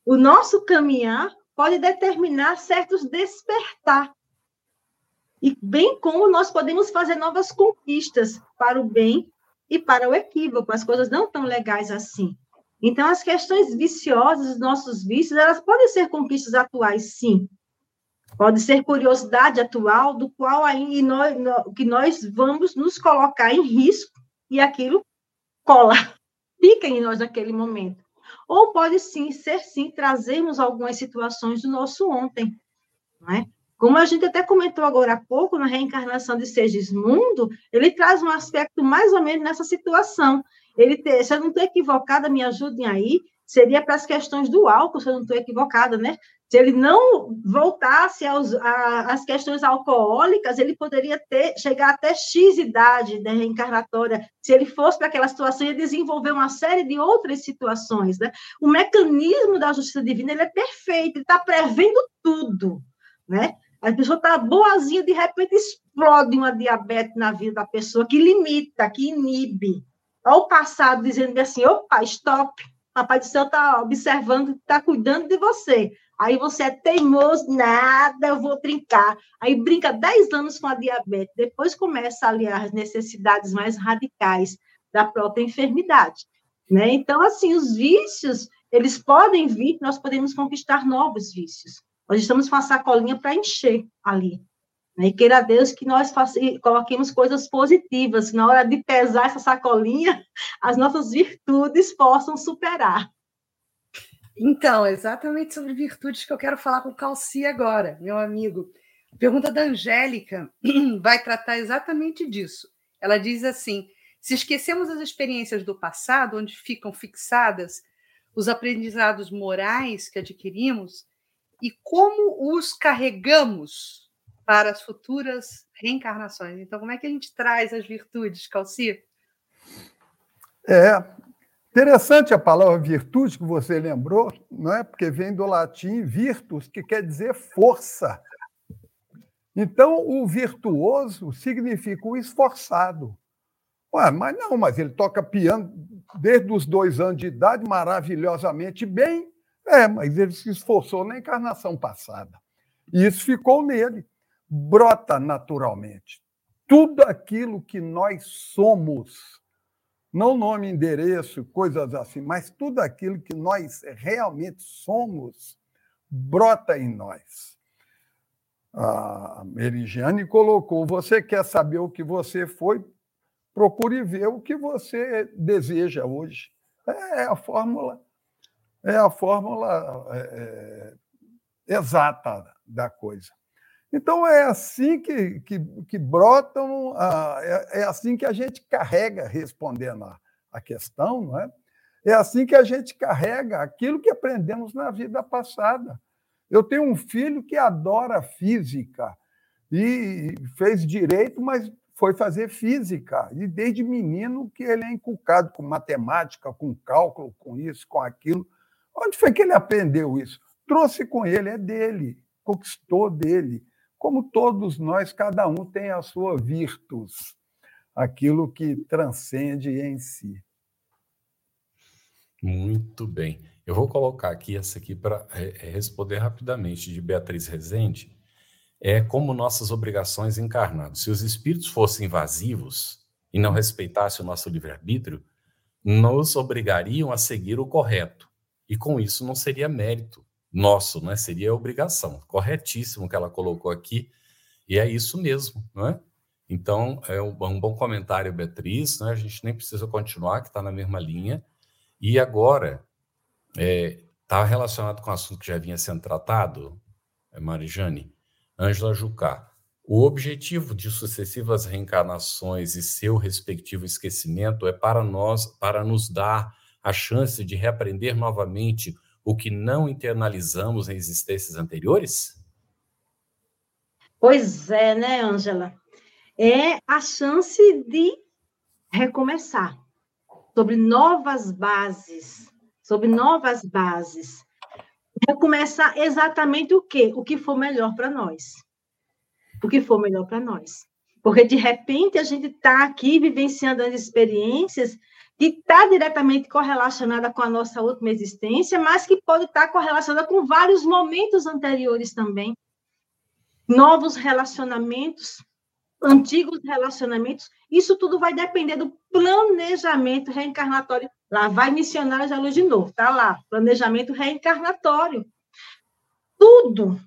O nosso caminhar pode determinar certos despertar e bem como nós podemos fazer novas conquistas para o bem e para o equívoco, as coisas não tão legais assim. Então, as questões viciosas, os nossos vícios, elas podem ser conquistas atuais, sim. Pode ser curiosidade atual, do qual aí nós, que nós vamos nos colocar em risco e aquilo cola, fica em nós naquele momento. Ou pode sim ser sim trazermos algumas situações do nosso ontem, não é? Como a gente até comentou agora há pouco, na reencarnação de Segismundo, ele traz um aspecto mais ou menos nessa situação. Ele se eu não estou equivocada, me ajudem aí, seria para as questões do álcool, se eu não estou equivocada, né? Se ele não voltasse aos, a, às questões alcoólicas, ele poderia ter, chegar até X idade da reencarnatória. Se ele fosse para aquela situação, ia desenvolver uma série de outras situações. Né? O mecanismo da justiça divina ele é perfeito, ele está prevendo tudo. Né? A pessoa está boazinha, de repente explode uma diabetes na vida da pessoa, que limita, que inibe. Olha o passado dizendo assim: opa, stop, Papai do céu está observando, está cuidando de você. Aí você é teimoso, nada, eu vou brincar. Aí brinca 10 anos com a diabetes, depois começa ali as necessidades mais radicais da própria enfermidade. Né? Então, assim, os vícios, eles podem vir, nós podemos conquistar novos vícios. Nós estamos com a sacolinha para encher ali. Né? E queira Deus que nós coloquemos coisas positivas, na hora de pesar essa sacolinha, as nossas virtudes possam superar. Então, exatamente sobre virtudes que eu quero falar com o Calci agora, meu amigo. A pergunta da Angélica vai tratar exatamente disso. Ela diz assim: se esquecemos as experiências do passado, onde ficam fixadas os aprendizados morais que adquirimos, e como os carregamos para as futuras reencarnações. Então, como é que a gente traz as virtudes, Calci? É, Interessante a palavra virtude que você lembrou, não é? Porque vem do latim virtus, que quer dizer força. Então, o virtuoso significa o esforçado. Ué, mas não, mas ele toca piano desde os dois anos de idade, maravilhosamente bem. É, mas ele se esforçou na encarnação passada. E isso ficou nele. Brota naturalmente. Tudo aquilo que nós somos não nome, endereço, coisas assim, mas tudo aquilo que nós realmente somos brota em nós. A Merigiane colocou: você quer saber o que você foi? Procure ver o que você deseja hoje. É a fórmula, é a fórmula é, é exata da coisa. Então, é assim que, que, que brotam, é, é, assim que a gente carrega respondendo a, a questão, não é? É assim que a gente carrega aquilo que aprendemos na vida passada. Eu tenho um filho que adora física e fez direito, mas foi fazer física. E desde menino que ele é inculcado com matemática, com cálculo, com isso, com aquilo. Onde foi que ele aprendeu isso? Trouxe com ele, é dele, conquistou dele. Como todos nós, cada um tem a sua virtus, aquilo que transcende em si. Muito bem. Eu vou colocar aqui essa aqui para é, é, responder rapidamente de Beatriz Rezende. É como nossas obrigações encarnadas. Se os espíritos fossem invasivos e não respeitassem o nosso livre-arbítrio, nos obrigariam a seguir o correto. E com isso não seria mérito nosso, né? Seria obrigação. Corretíssimo que ela colocou aqui. E é isso mesmo, não é? Então, é um, um bom comentário, Beatriz. Né? A gente nem precisa continuar, que está na mesma linha. E agora, está é, tá relacionado com o assunto que já vinha sendo tratado, é Marijane, Ângela Jucá. O objetivo de sucessivas reencarnações e seu respectivo esquecimento é para nós, para nos dar a chance de reaprender novamente o que não internalizamos em existências anteriores? Pois é, né, Ângela? É a chance de recomeçar sobre novas bases, sobre novas bases. Recomeçar exatamente o quê? O que for melhor para nós. O que for melhor para nós. Porque, de repente, a gente está aqui vivenciando as experiências que está diretamente correlacionada com a nossa última existência, mas que pode estar tá correlacionada com vários momentos anteriores também. Novos relacionamentos, antigos relacionamentos, isso tudo vai depender do planejamento reencarnatório. Lá vai missionário da luz de novo, tá lá, planejamento reencarnatório. Tudo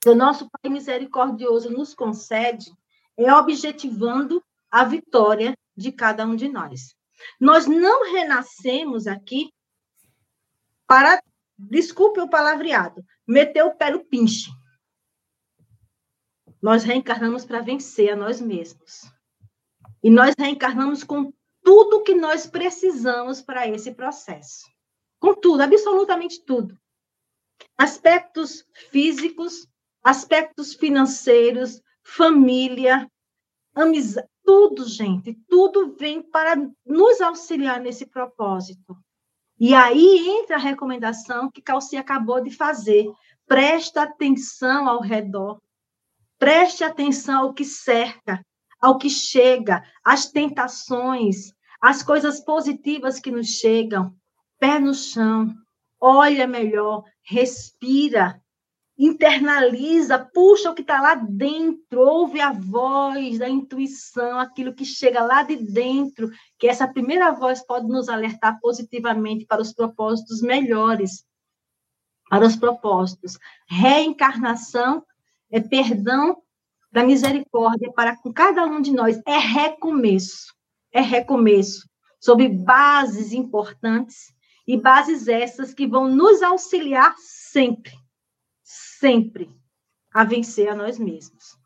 que o nosso Pai misericordioso nos concede é objetivando a vitória de cada um de nós. Nós não renascemos aqui para, desculpe o palavreado, meter o pé no pinche. Nós reencarnamos para vencer a nós mesmos. E nós reencarnamos com tudo que nós precisamos para esse processo. Com tudo, absolutamente tudo. Aspectos físicos, aspectos financeiros, família, amizade, tudo, gente, tudo vem para nos auxiliar nesse propósito. E aí entra a recomendação que Calci acabou de fazer. Presta atenção ao redor. Preste atenção ao que cerca, ao que chega, às tentações, às coisas positivas que nos chegam. pé no chão, olha melhor, respira, internaliza, puxa o que está lá dentro, ouve a voz da intuição, aquilo que chega lá de dentro, que essa primeira voz pode nos alertar positivamente para os propósitos melhores, para os propósitos. Reencarnação é perdão da misericórdia para com cada um de nós, é recomeço, é recomeço, sobre bases importantes e bases essas que vão nos auxiliar sempre sempre a vencer a nós mesmos.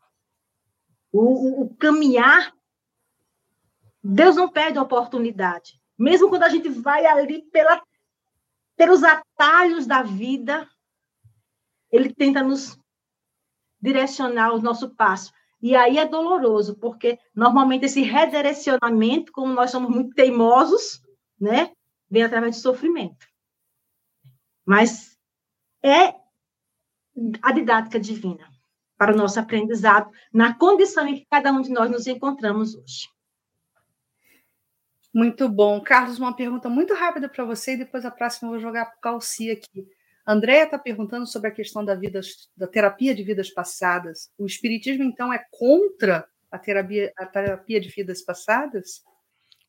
O, o, o caminhar, Deus não perde a oportunidade. Mesmo quando a gente vai ali pela, pelos atalhos da vida, ele tenta nos direcionar o nosso passo. E aí é doloroso, porque normalmente esse redirecionamento, como nós somos muito teimosos, né, vem através de sofrimento. Mas é a didática divina para o nosso aprendizado, na condição em que cada um de nós nos encontramos hoje. Muito bom. Carlos, uma pergunta muito rápida para você e depois a próxima eu vou jogar para o Calci aqui. Andréia está perguntando sobre a questão da, vida, da terapia de vidas passadas. O Espiritismo, então, é contra a terapia, a terapia de vidas passadas?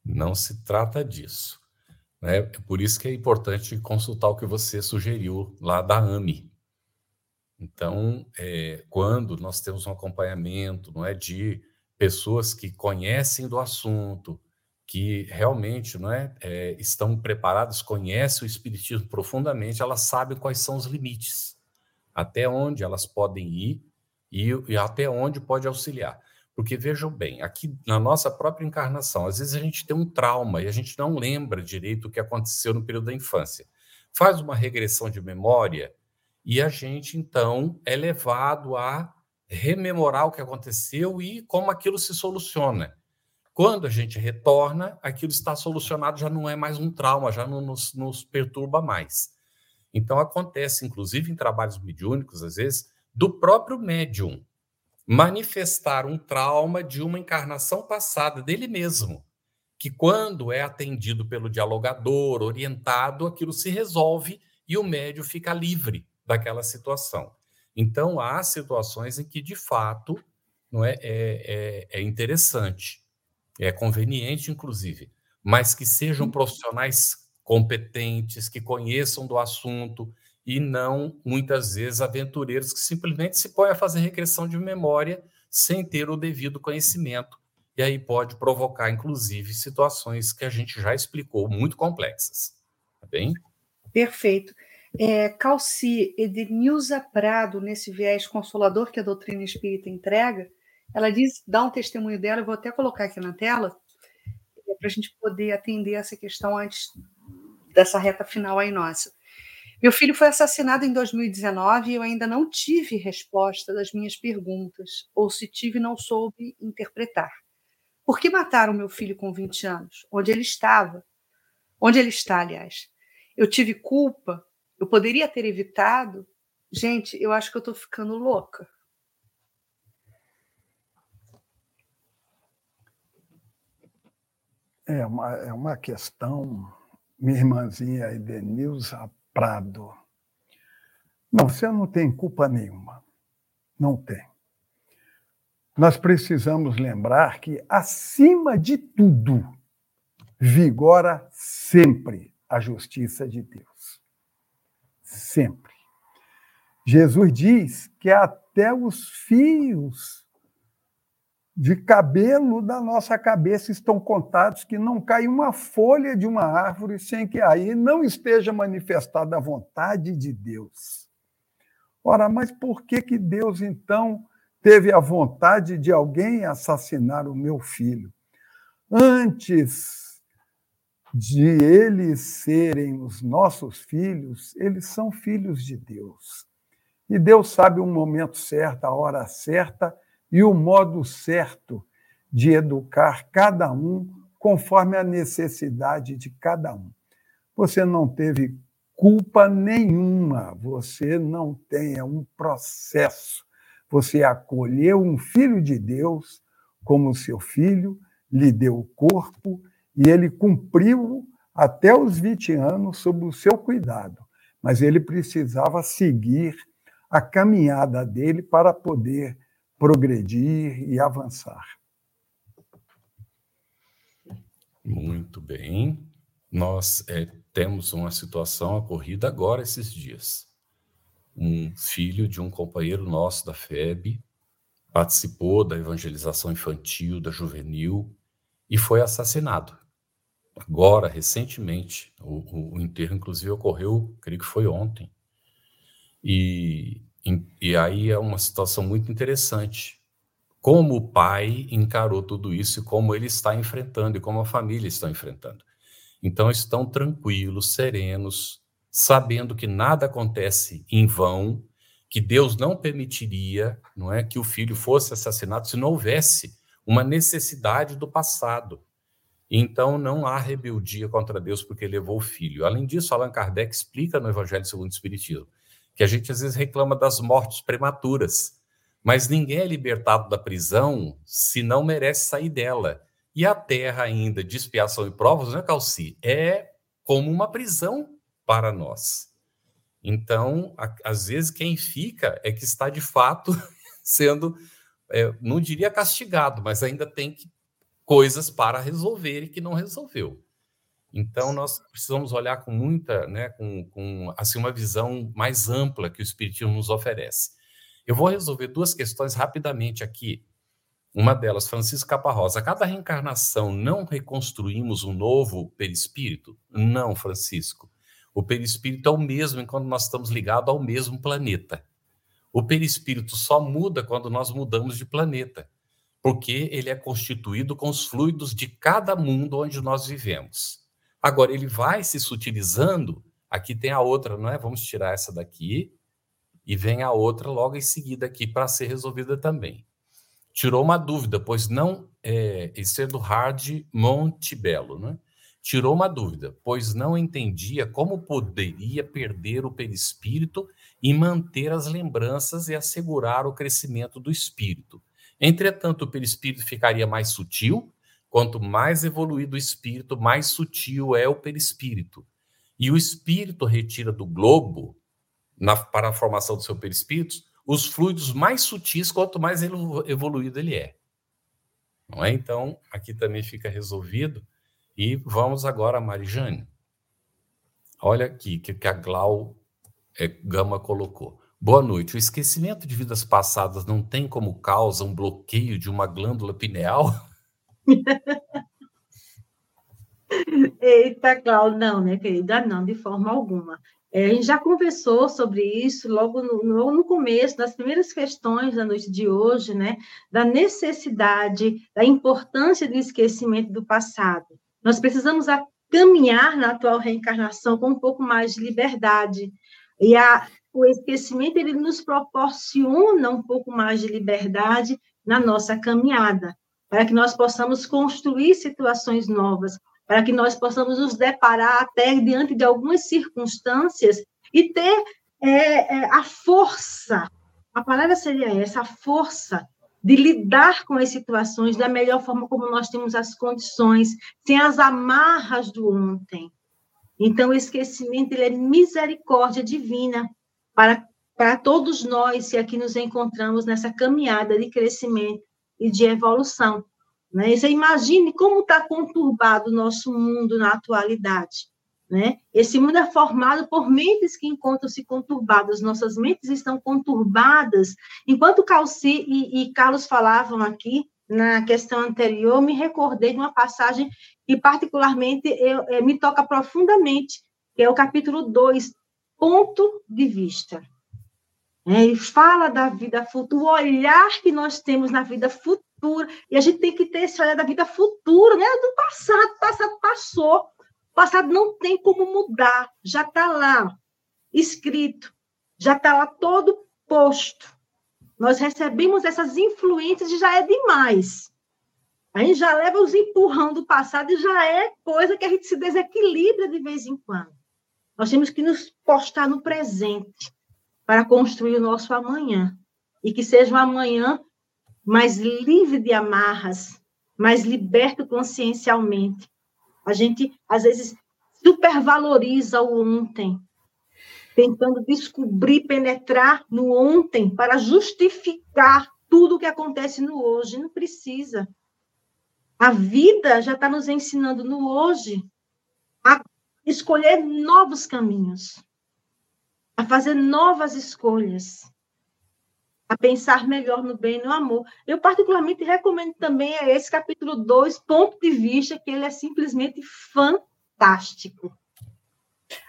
Não se trata disso. Né? É por isso que é importante consultar o que você sugeriu lá da AMI, então, é, quando nós temos um acompanhamento, não é, de pessoas que conhecem do assunto, que realmente não é, é, estão preparadas, conhecem o espiritismo profundamente, elas sabem quais são os limites, até onde elas podem ir e, e até onde pode auxiliar. Porque vejam bem, aqui na nossa própria encarnação, às vezes a gente tem um trauma e a gente não lembra direito o que aconteceu no período da infância. Faz uma regressão de memória e a gente, então, é levado a rememorar o que aconteceu e como aquilo se soluciona. Quando a gente retorna, aquilo está solucionado, já não é mais um trauma, já não nos, nos perturba mais. Então, acontece, inclusive em trabalhos mediúnicos, às vezes, do próprio médium manifestar um trauma de uma encarnação passada dele mesmo, que quando é atendido pelo dialogador, orientado, aquilo se resolve e o médium fica livre daquela situação. Então, há situações em que, de fato, não é, é, é, é interessante, é conveniente, inclusive, mas que sejam profissionais competentes, que conheçam do assunto e não, muitas vezes, aventureiros que simplesmente se põem a fazer regressão de memória sem ter o devido conhecimento. E aí pode provocar, inclusive, situações que a gente já explicou, muito complexas. Tá bem? Perfeito. É, Calci Edenilza Prado, nesse viés consolador que a doutrina espírita entrega, ela diz, dá um testemunho dela, eu vou até colocar aqui na tela, é, para a gente poder atender essa questão antes dessa reta final aí nossa. Meu filho foi assassinado em 2019 e eu ainda não tive resposta das minhas perguntas, ou se tive, não soube interpretar. Por que mataram meu filho com 20 anos? Onde ele estava? Onde ele está, aliás? Eu tive culpa eu poderia ter evitado. Gente, eu acho que eu estou ficando louca. É uma, é uma questão, minha irmãzinha Edenilza Prado. Não, você não tem culpa nenhuma. Não tem. Nós precisamos lembrar que, acima de tudo, vigora sempre a justiça de Deus sempre. Jesus diz que até os fios de cabelo da nossa cabeça estão contados, que não cai uma folha de uma árvore sem que aí não esteja manifestada a vontade de Deus. Ora, mas por que que Deus então teve a vontade de alguém assassinar o meu filho? Antes de eles serem os nossos filhos, eles são filhos de Deus. E Deus sabe o momento certo, a hora certa e o modo certo de educar cada um conforme a necessidade de cada um. Você não teve culpa nenhuma, você não tem é um processo. Você acolheu um filho de Deus como seu filho, lhe deu o corpo, e ele cumpriu até os 20 anos sob o seu cuidado, mas ele precisava seguir a caminhada dele para poder progredir e avançar. Muito bem. Nós é, temos uma situação ocorrida agora esses dias. Um filho de um companheiro nosso da FEB participou da evangelização infantil, da juvenil, e foi assassinado. Agora, recentemente, o, o, o enterro, inclusive, ocorreu, creio que foi ontem. E, e aí é uma situação muito interessante. Como o pai encarou tudo isso e como ele está enfrentando e como a família está enfrentando. Então, estão tranquilos, serenos, sabendo que nada acontece em vão, que Deus não permitiria, não é, que o filho fosse assassinado se não houvesse uma necessidade do passado. Então não há rebeldia contra Deus porque levou o filho. Além disso, Allan Kardec explica no Evangelho segundo o Espiritismo que a gente às vezes reclama das mortes prematuras, mas ninguém é libertado da prisão se não merece sair dela. E a terra ainda de expiação e provas, né, Calci, é como uma prisão para nós. Então, a, às vezes, quem fica é que está de fato sendo, é, não diria castigado, mas ainda tem que, coisas para resolver e que não resolveu. Então, nós precisamos olhar com muita, né, com, com assim, uma visão mais ampla que o Espiritismo nos oferece. Eu vou resolver duas questões rapidamente aqui. Uma delas, Francisco Caparrosa. Cada reencarnação, não reconstruímos um novo perispírito? Não, Francisco. O perispírito é o mesmo enquanto nós estamos ligados ao mesmo planeta. O perispírito só muda quando nós mudamos de planeta, porque ele é constituído com os fluidos de cada mundo onde nós vivemos. Agora, ele vai se sutilizando. Aqui tem a outra, não é? Vamos tirar essa daqui e vem a outra logo em seguida aqui para ser resolvida também. Tirou uma dúvida, pois não é, isso é do Hard Montebello, né? tirou uma dúvida, pois não entendia como poderia perder o perispírito e manter as lembranças e assegurar o crescimento do espírito. Entretanto, o perispírito ficaria mais sutil, quanto mais evoluído o espírito, mais sutil é o perispírito. E o espírito retira do globo, na, para a formação do seu perispírito, os fluidos mais sutis, quanto mais evoluído ele é. Não é? Então, aqui também fica resolvido e vamos agora, Marijane. Olha aqui que, que a Glau é, Gama colocou. Boa noite. O esquecimento de vidas passadas não tem como causa um bloqueio de uma glândula pineal? Eita, Glau, não, né, querida? Não, de forma alguma. É, a gente já conversou sobre isso logo no, logo no começo, das primeiras questões da noite de hoje, né? Da necessidade, da importância do esquecimento do passado. Nós precisamos caminhar na atual reencarnação com um pouco mais de liberdade. E a, o esquecimento ele nos proporciona um pouco mais de liberdade na nossa caminhada, para que nós possamos construir situações novas, para que nós possamos nos deparar até diante de algumas circunstâncias e ter é, é, a força, a palavra seria essa, a força de lidar com as situações da melhor forma como nós temos as condições, sem as amarras do ontem. Então, o esquecimento ele é misericórdia divina para, para todos nós que aqui nos encontramos nessa caminhada de crescimento e de evolução. Né? Você imagine como está conturbado o nosso mundo na atualidade. Né? Esse mundo é formado por mentes que encontram-se conturbadas, nossas mentes estão conturbadas. Enquanto Calci e, e Carlos falavam aqui, na questão anterior, me recordei de uma passagem que, particularmente, eu, eu, me toca profundamente, que é o capítulo 2, ponto de vista. É, ele fala da vida futura, o olhar que nós temos na vida futura, e a gente tem que ter esse olhar da vida futura, né? do passado, passado passou, passado não tem como mudar, já está lá, escrito, já está lá todo posto. Nós recebemos essas influências e já é demais. A gente já leva os empurrão do passado e já é coisa que a gente se desequilibra de vez em quando. Nós temos que nos postar no presente para construir o nosso amanhã. E que seja um amanhã mais livre de amarras, mais liberto consciencialmente, a gente, às vezes, supervaloriza o ontem, tentando descobrir, penetrar no ontem para justificar tudo o que acontece no hoje. Não precisa. A vida já está nos ensinando no hoje a escolher novos caminhos, a fazer novas escolhas, a pensar melhor no bem e no amor. Eu, particularmente, recomendo também esse capítulo 2, ponto de vista, que ele é simplesmente fantástico.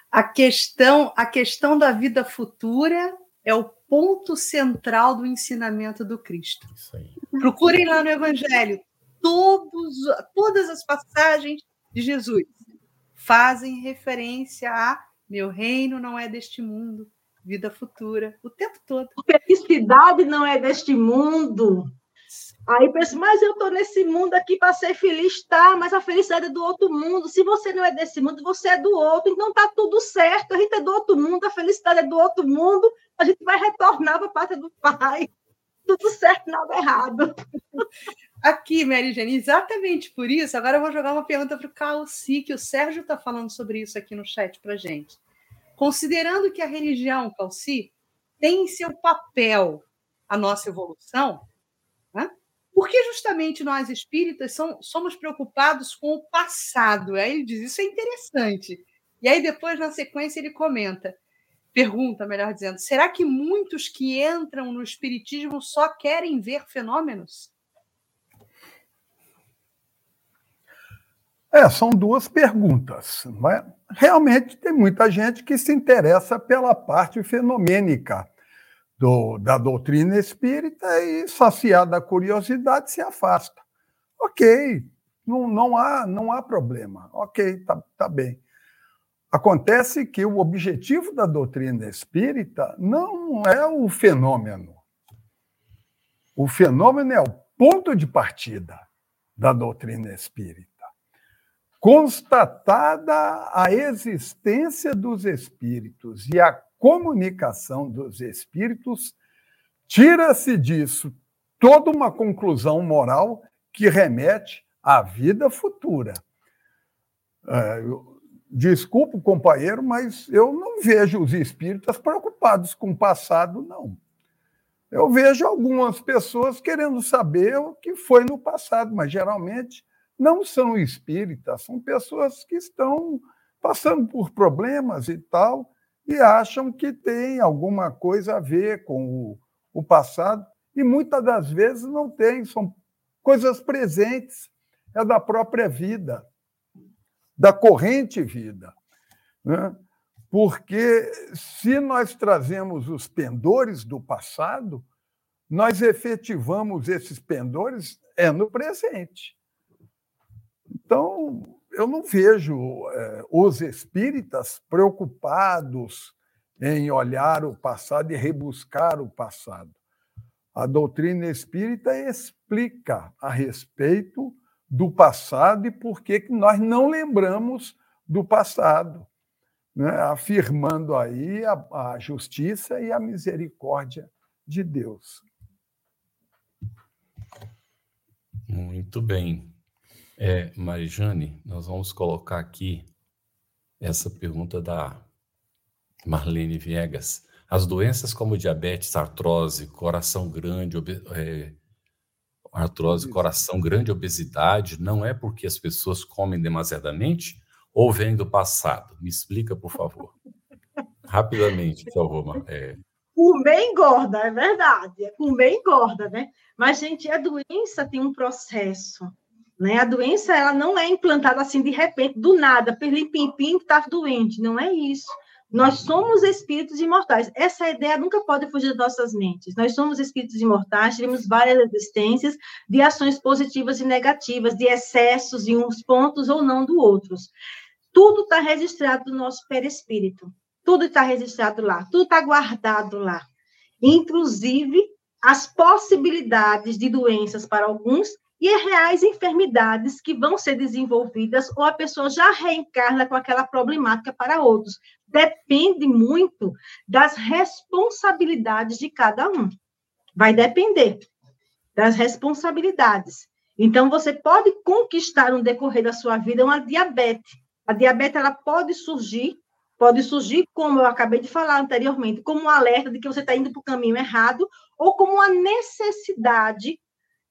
A questão, a questão da vida futura é o ponto central do ensinamento do Cristo. Procurem lá no Evangelho todos, todas as passagens de Jesus fazem referência a meu reino não é deste mundo, vida futura, o tempo todo. Felicidade não é deste mundo. Aí pensa, mas eu estou nesse mundo aqui para ser feliz, tá? Mas a felicidade é do outro mundo. Se você não é desse mundo, você é do outro. Então tá tudo certo. A gente é do outro mundo, a felicidade é do outro mundo. A gente vai retornar para a pátria do Pai. Tudo certo, nada errado. Aqui, Mary Jane, exatamente por isso. Agora eu vou jogar uma pergunta para o Calci, que o Sérgio está falando sobre isso aqui no chat para gente. Considerando que a religião, Calci, tem em seu papel a nossa evolução, né? por que justamente nós espíritas são, somos preocupados com o passado? Aí ele diz: Isso é interessante. E aí, depois, na sequência, ele comenta, pergunta, melhor dizendo: será que muitos que entram no espiritismo só querem ver fenômenos? É, são duas perguntas. Mas realmente tem muita gente que se interessa pela parte fenomênica do, da doutrina espírita e, saciada a curiosidade, se afasta. Ok, não, não, há, não há problema. Ok, tá, tá bem. Acontece que o objetivo da doutrina espírita não é o fenômeno. O fenômeno é o ponto de partida da doutrina espírita constatada a existência dos espíritos e a comunicação dos espíritos, tira-se disso toda uma conclusão moral que remete à vida futura. É, desculpa companheiro, mas eu não vejo os espíritas preocupados com o passado, não. Eu vejo algumas pessoas querendo saber o que foi no passado, mas geralmente não são espíritas, são pessoas que estão passando por problemas e tal, e acham que tem alguma coisa a ver com o, o passado, e muitas das vezes não tem, são coisas presentes, é da própria vida, da corrente vida. Né? Porque se nós trazemos os pendores do passado, nós efetivamos esses pendores é no presente. Então, eu não vejo é, os espíritas preocupados em olhar o passado e rebuscar o passado. A doutrina espírita explica a respeito do passado e por que nós não lembramos do passado, né? afirmando aí a, a justiça e a misericórdia de Deus. Muito bem. É, Marijane, nós vamos colocar aqui essa pergunta da Marlene Viegas. As doenças como diabetes, artrose, coração grande, é, artrose, coração grande, obesidade, não é porque as pessoas comem demasiadamente ou vem do passado? Me explica, por favor. Rapidamente, por favor. É... Comer engorda, é verdade. Comer engorda, né? Mas, gente, a doença tem um processo né? A doença ela não é implantada assim de repente, do nada, pim, pim, pim, está doente. Não é isso. Nós somos espíritos imortais. Essa ideia nunca pode fugir das nossas mentes. Nós somos espíritos imortais, tivemos várias existências de ações positivas e negativas, de excessos em uns pontos ou não do outros. Tudo está registrado no nosso perispírito. Tudo está registrado lá. Tudo está guardado lá. Inclusive as possibilidades de doenças para alguns e reais enfermidades que vão ser desenvolvidas ou a pessoa já reencarna com aquela problemática para outros. Depende muito das responsabilidades de cada um. Vai depender das responsabilidades. Então, você pode conquistar no decorrer da sua vida uma diabetes, A diabetes ela pode surgir, pode surgir, como eu acabei de falar anteriormente, como um alerta de que você está indo para o caminho errado, ou como uma necessidade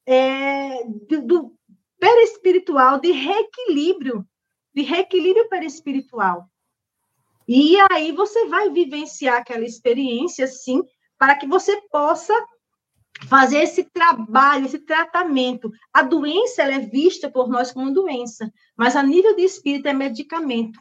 é, do, do perispiritual de reequilíbrio, de reequilíbrio perispiritual. E aí você vai vivenciar aquela experiência, sim, para que você possa fazer esse trabalho, esse tratamento. A doença ela é vista por nós como doença, mas a nível de espírito é medicamento.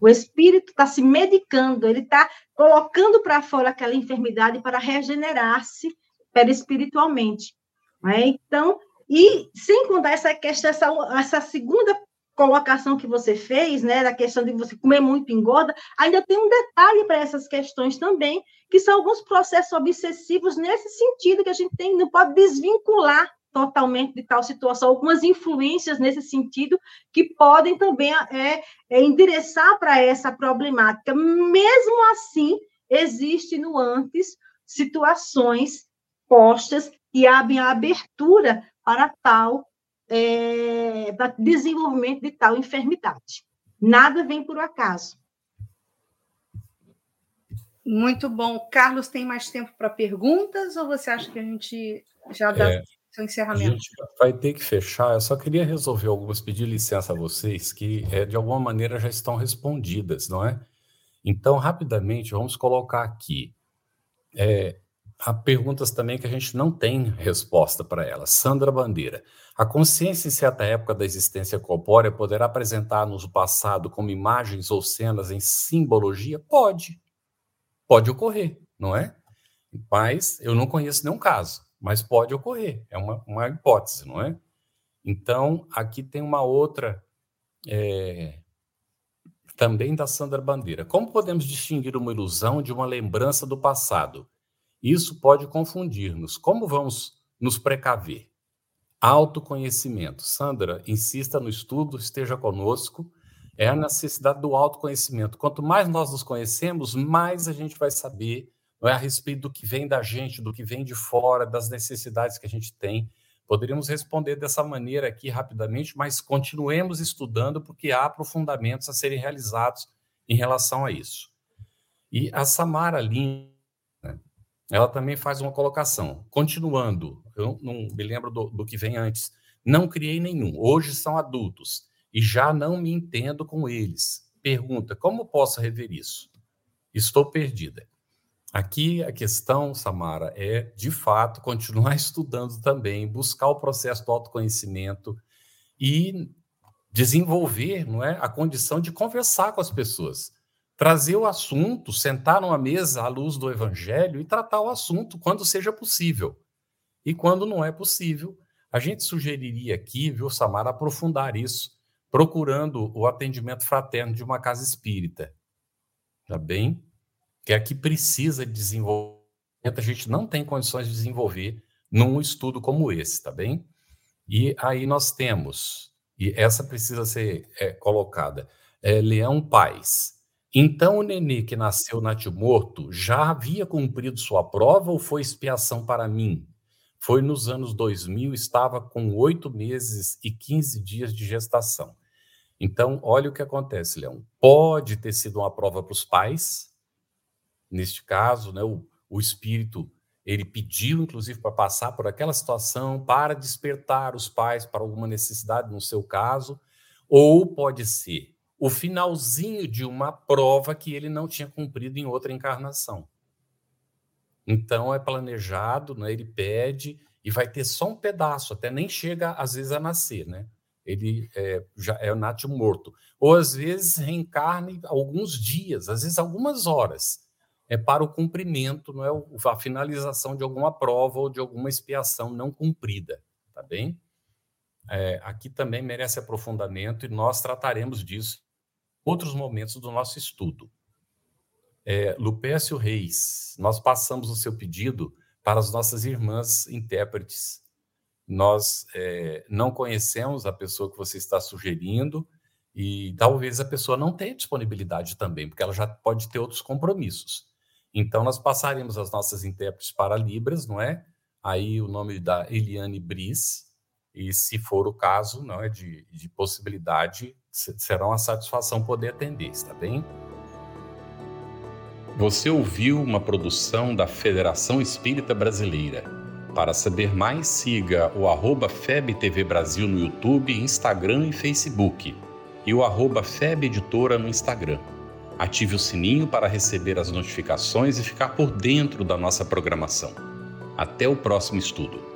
O espírito está se medicando, ele está colocando para fora aquela enfermidade para regenerar-se perispiritualmente. Né? Então, e sem contar essa questão, essa, essa segunda colocação que você fez, né, da questão de você comer muito engorda, ainda tem um detalhe para essas questões também, que são alguns processos obsessivos nesse sentido que a gente tem, não pode desvincular totalmente de tal situação, algumas influências nesse sentido que podem também é, é endereçar para essa problemática. Mesmo assim, existe no antes situações postas que abrem a abertura para tal é, para desenvolvimento de tal enfermidade. Nada vem por acaso. Muito bom. Carlos, tem mais tempo para perguntas ou você acha que a gente já dá é, seu encerramento? A gente vai ter que fechar. Eu só queria resolver algumas, pedir licença a vocês, que é, de alguma maneira já estão respondidas, não é? Então, rapidamente, vamos colocar aqui. É, há perguntas também que a gente não tem resposta para elas. Sandra Bandeira. A consciência em certa época da existência corpórea poderá apresentar-nos o passado como imagens ou cenas em simbologia? Pode. Pode ocorrer, não é? Mas eu não conheço nenhum caso, mas pode ocorrer. É uma, uma hipótese, não é? Então, aqui tem uma outra, é, também da Sandra Bandeira. Como podemos distinguir uma ilusão de uma lembrança do passado? Isso pode confundir-nos. Como vamos nos precaver? Autoconhecimento. Sandra, insista no estudo, esteja conosco. É a necessidade do autoconhecimento. Quanto mais nós nos conhecemos, mais a gente vai saber não é, a respeito do que vem da gente, do que vem de fora, das necessidades que a gente tem. Poderíamos responder dessa maneira aqui rapidamente, mas continuemos estudando, porque há aprofundamentos a serem realizados em relação a isso. E a Samara Lima ela também faz uma colocação. Continuando, eu não me lembro do, do que vem antes. Não criei nenhum. Hoje são adultos e já não me entendo com eles. Pergunta: como posso rever isso? Estou perdida. Aqui a questão, Samara, é de fato continuar estudando também, buscar o processo do autoconhecimento e desenvolver, não é, a condição de conversar com as pessoas trazer o assunto, sentar numa mesa à luz do evangelho e tratar o assunto quando seja possível. E quando não é possível, a gente sugeriria aqui, viu, Samara, aprofundar isso, procurando o atendimento fraterno de uma casa espírita. Tá bem? Que é que precisa de desenvolvimento, a gente não tem condições de desenvolver num estudo como esse, tá bem? E aí nós temos, e essa precisa ser é, colocada, é, Leão Paz. Então o nenê que nasceu natimorto já havia cumprido sua prova ou foi expiação para mim? Foi nos anos 2000, estava com oito meses e 15 dias de gestação. Então, olha o que acontece, Leão. Pode ter sido uma prova para os pais, neste caso, né, o, o espírito ele pediu, inclusive, para passar por aquela situação, para despertar os pais para alguma necessidade, no seu caso, ou pode ser o finalzinho de uma prova que ele não tinha cumprido em outra encarnação. Então é planejado, né? ele pede e vai ter só um pedaço, até nem chega às vezes a nascer, né? Ele é, já é o nato morto. Ou às vezes reencarna alguns dias, às vezes algumas horas. É para o cumprimento, não é a finalização de alguma prova ou de alguma expiação não cumprida, tá bem? É, aqui também merece aprofundamento e nós trataremos disso outros momentos do nosso estudo. É, Lupécio Reis, nós passamos o seu pedido para as nossas irmãs intérpretes. Nós é, não conhecemos a pessoa que você está sugerindo e talvez a pessoa não tenha disponibilidade também, porque ela já pode ter outros compromissos. Então, nós passaremos as nossas intérpretes para Libras, não é? Aí o nome da Eliane Briz, e se for o caso, não é de, de possibilidade, será uma satisfação poder atender, está bem? Você ouviu uma produção da Federação Espírita Brasileira. Para saber mais, siga o arroba FebTV Brasil no YouTube, Instagram e Facebook e o arroba no Instagram. Ative o sininho para receber as notificações e ficar por dentro da nossa programação. Até o próximo estudo.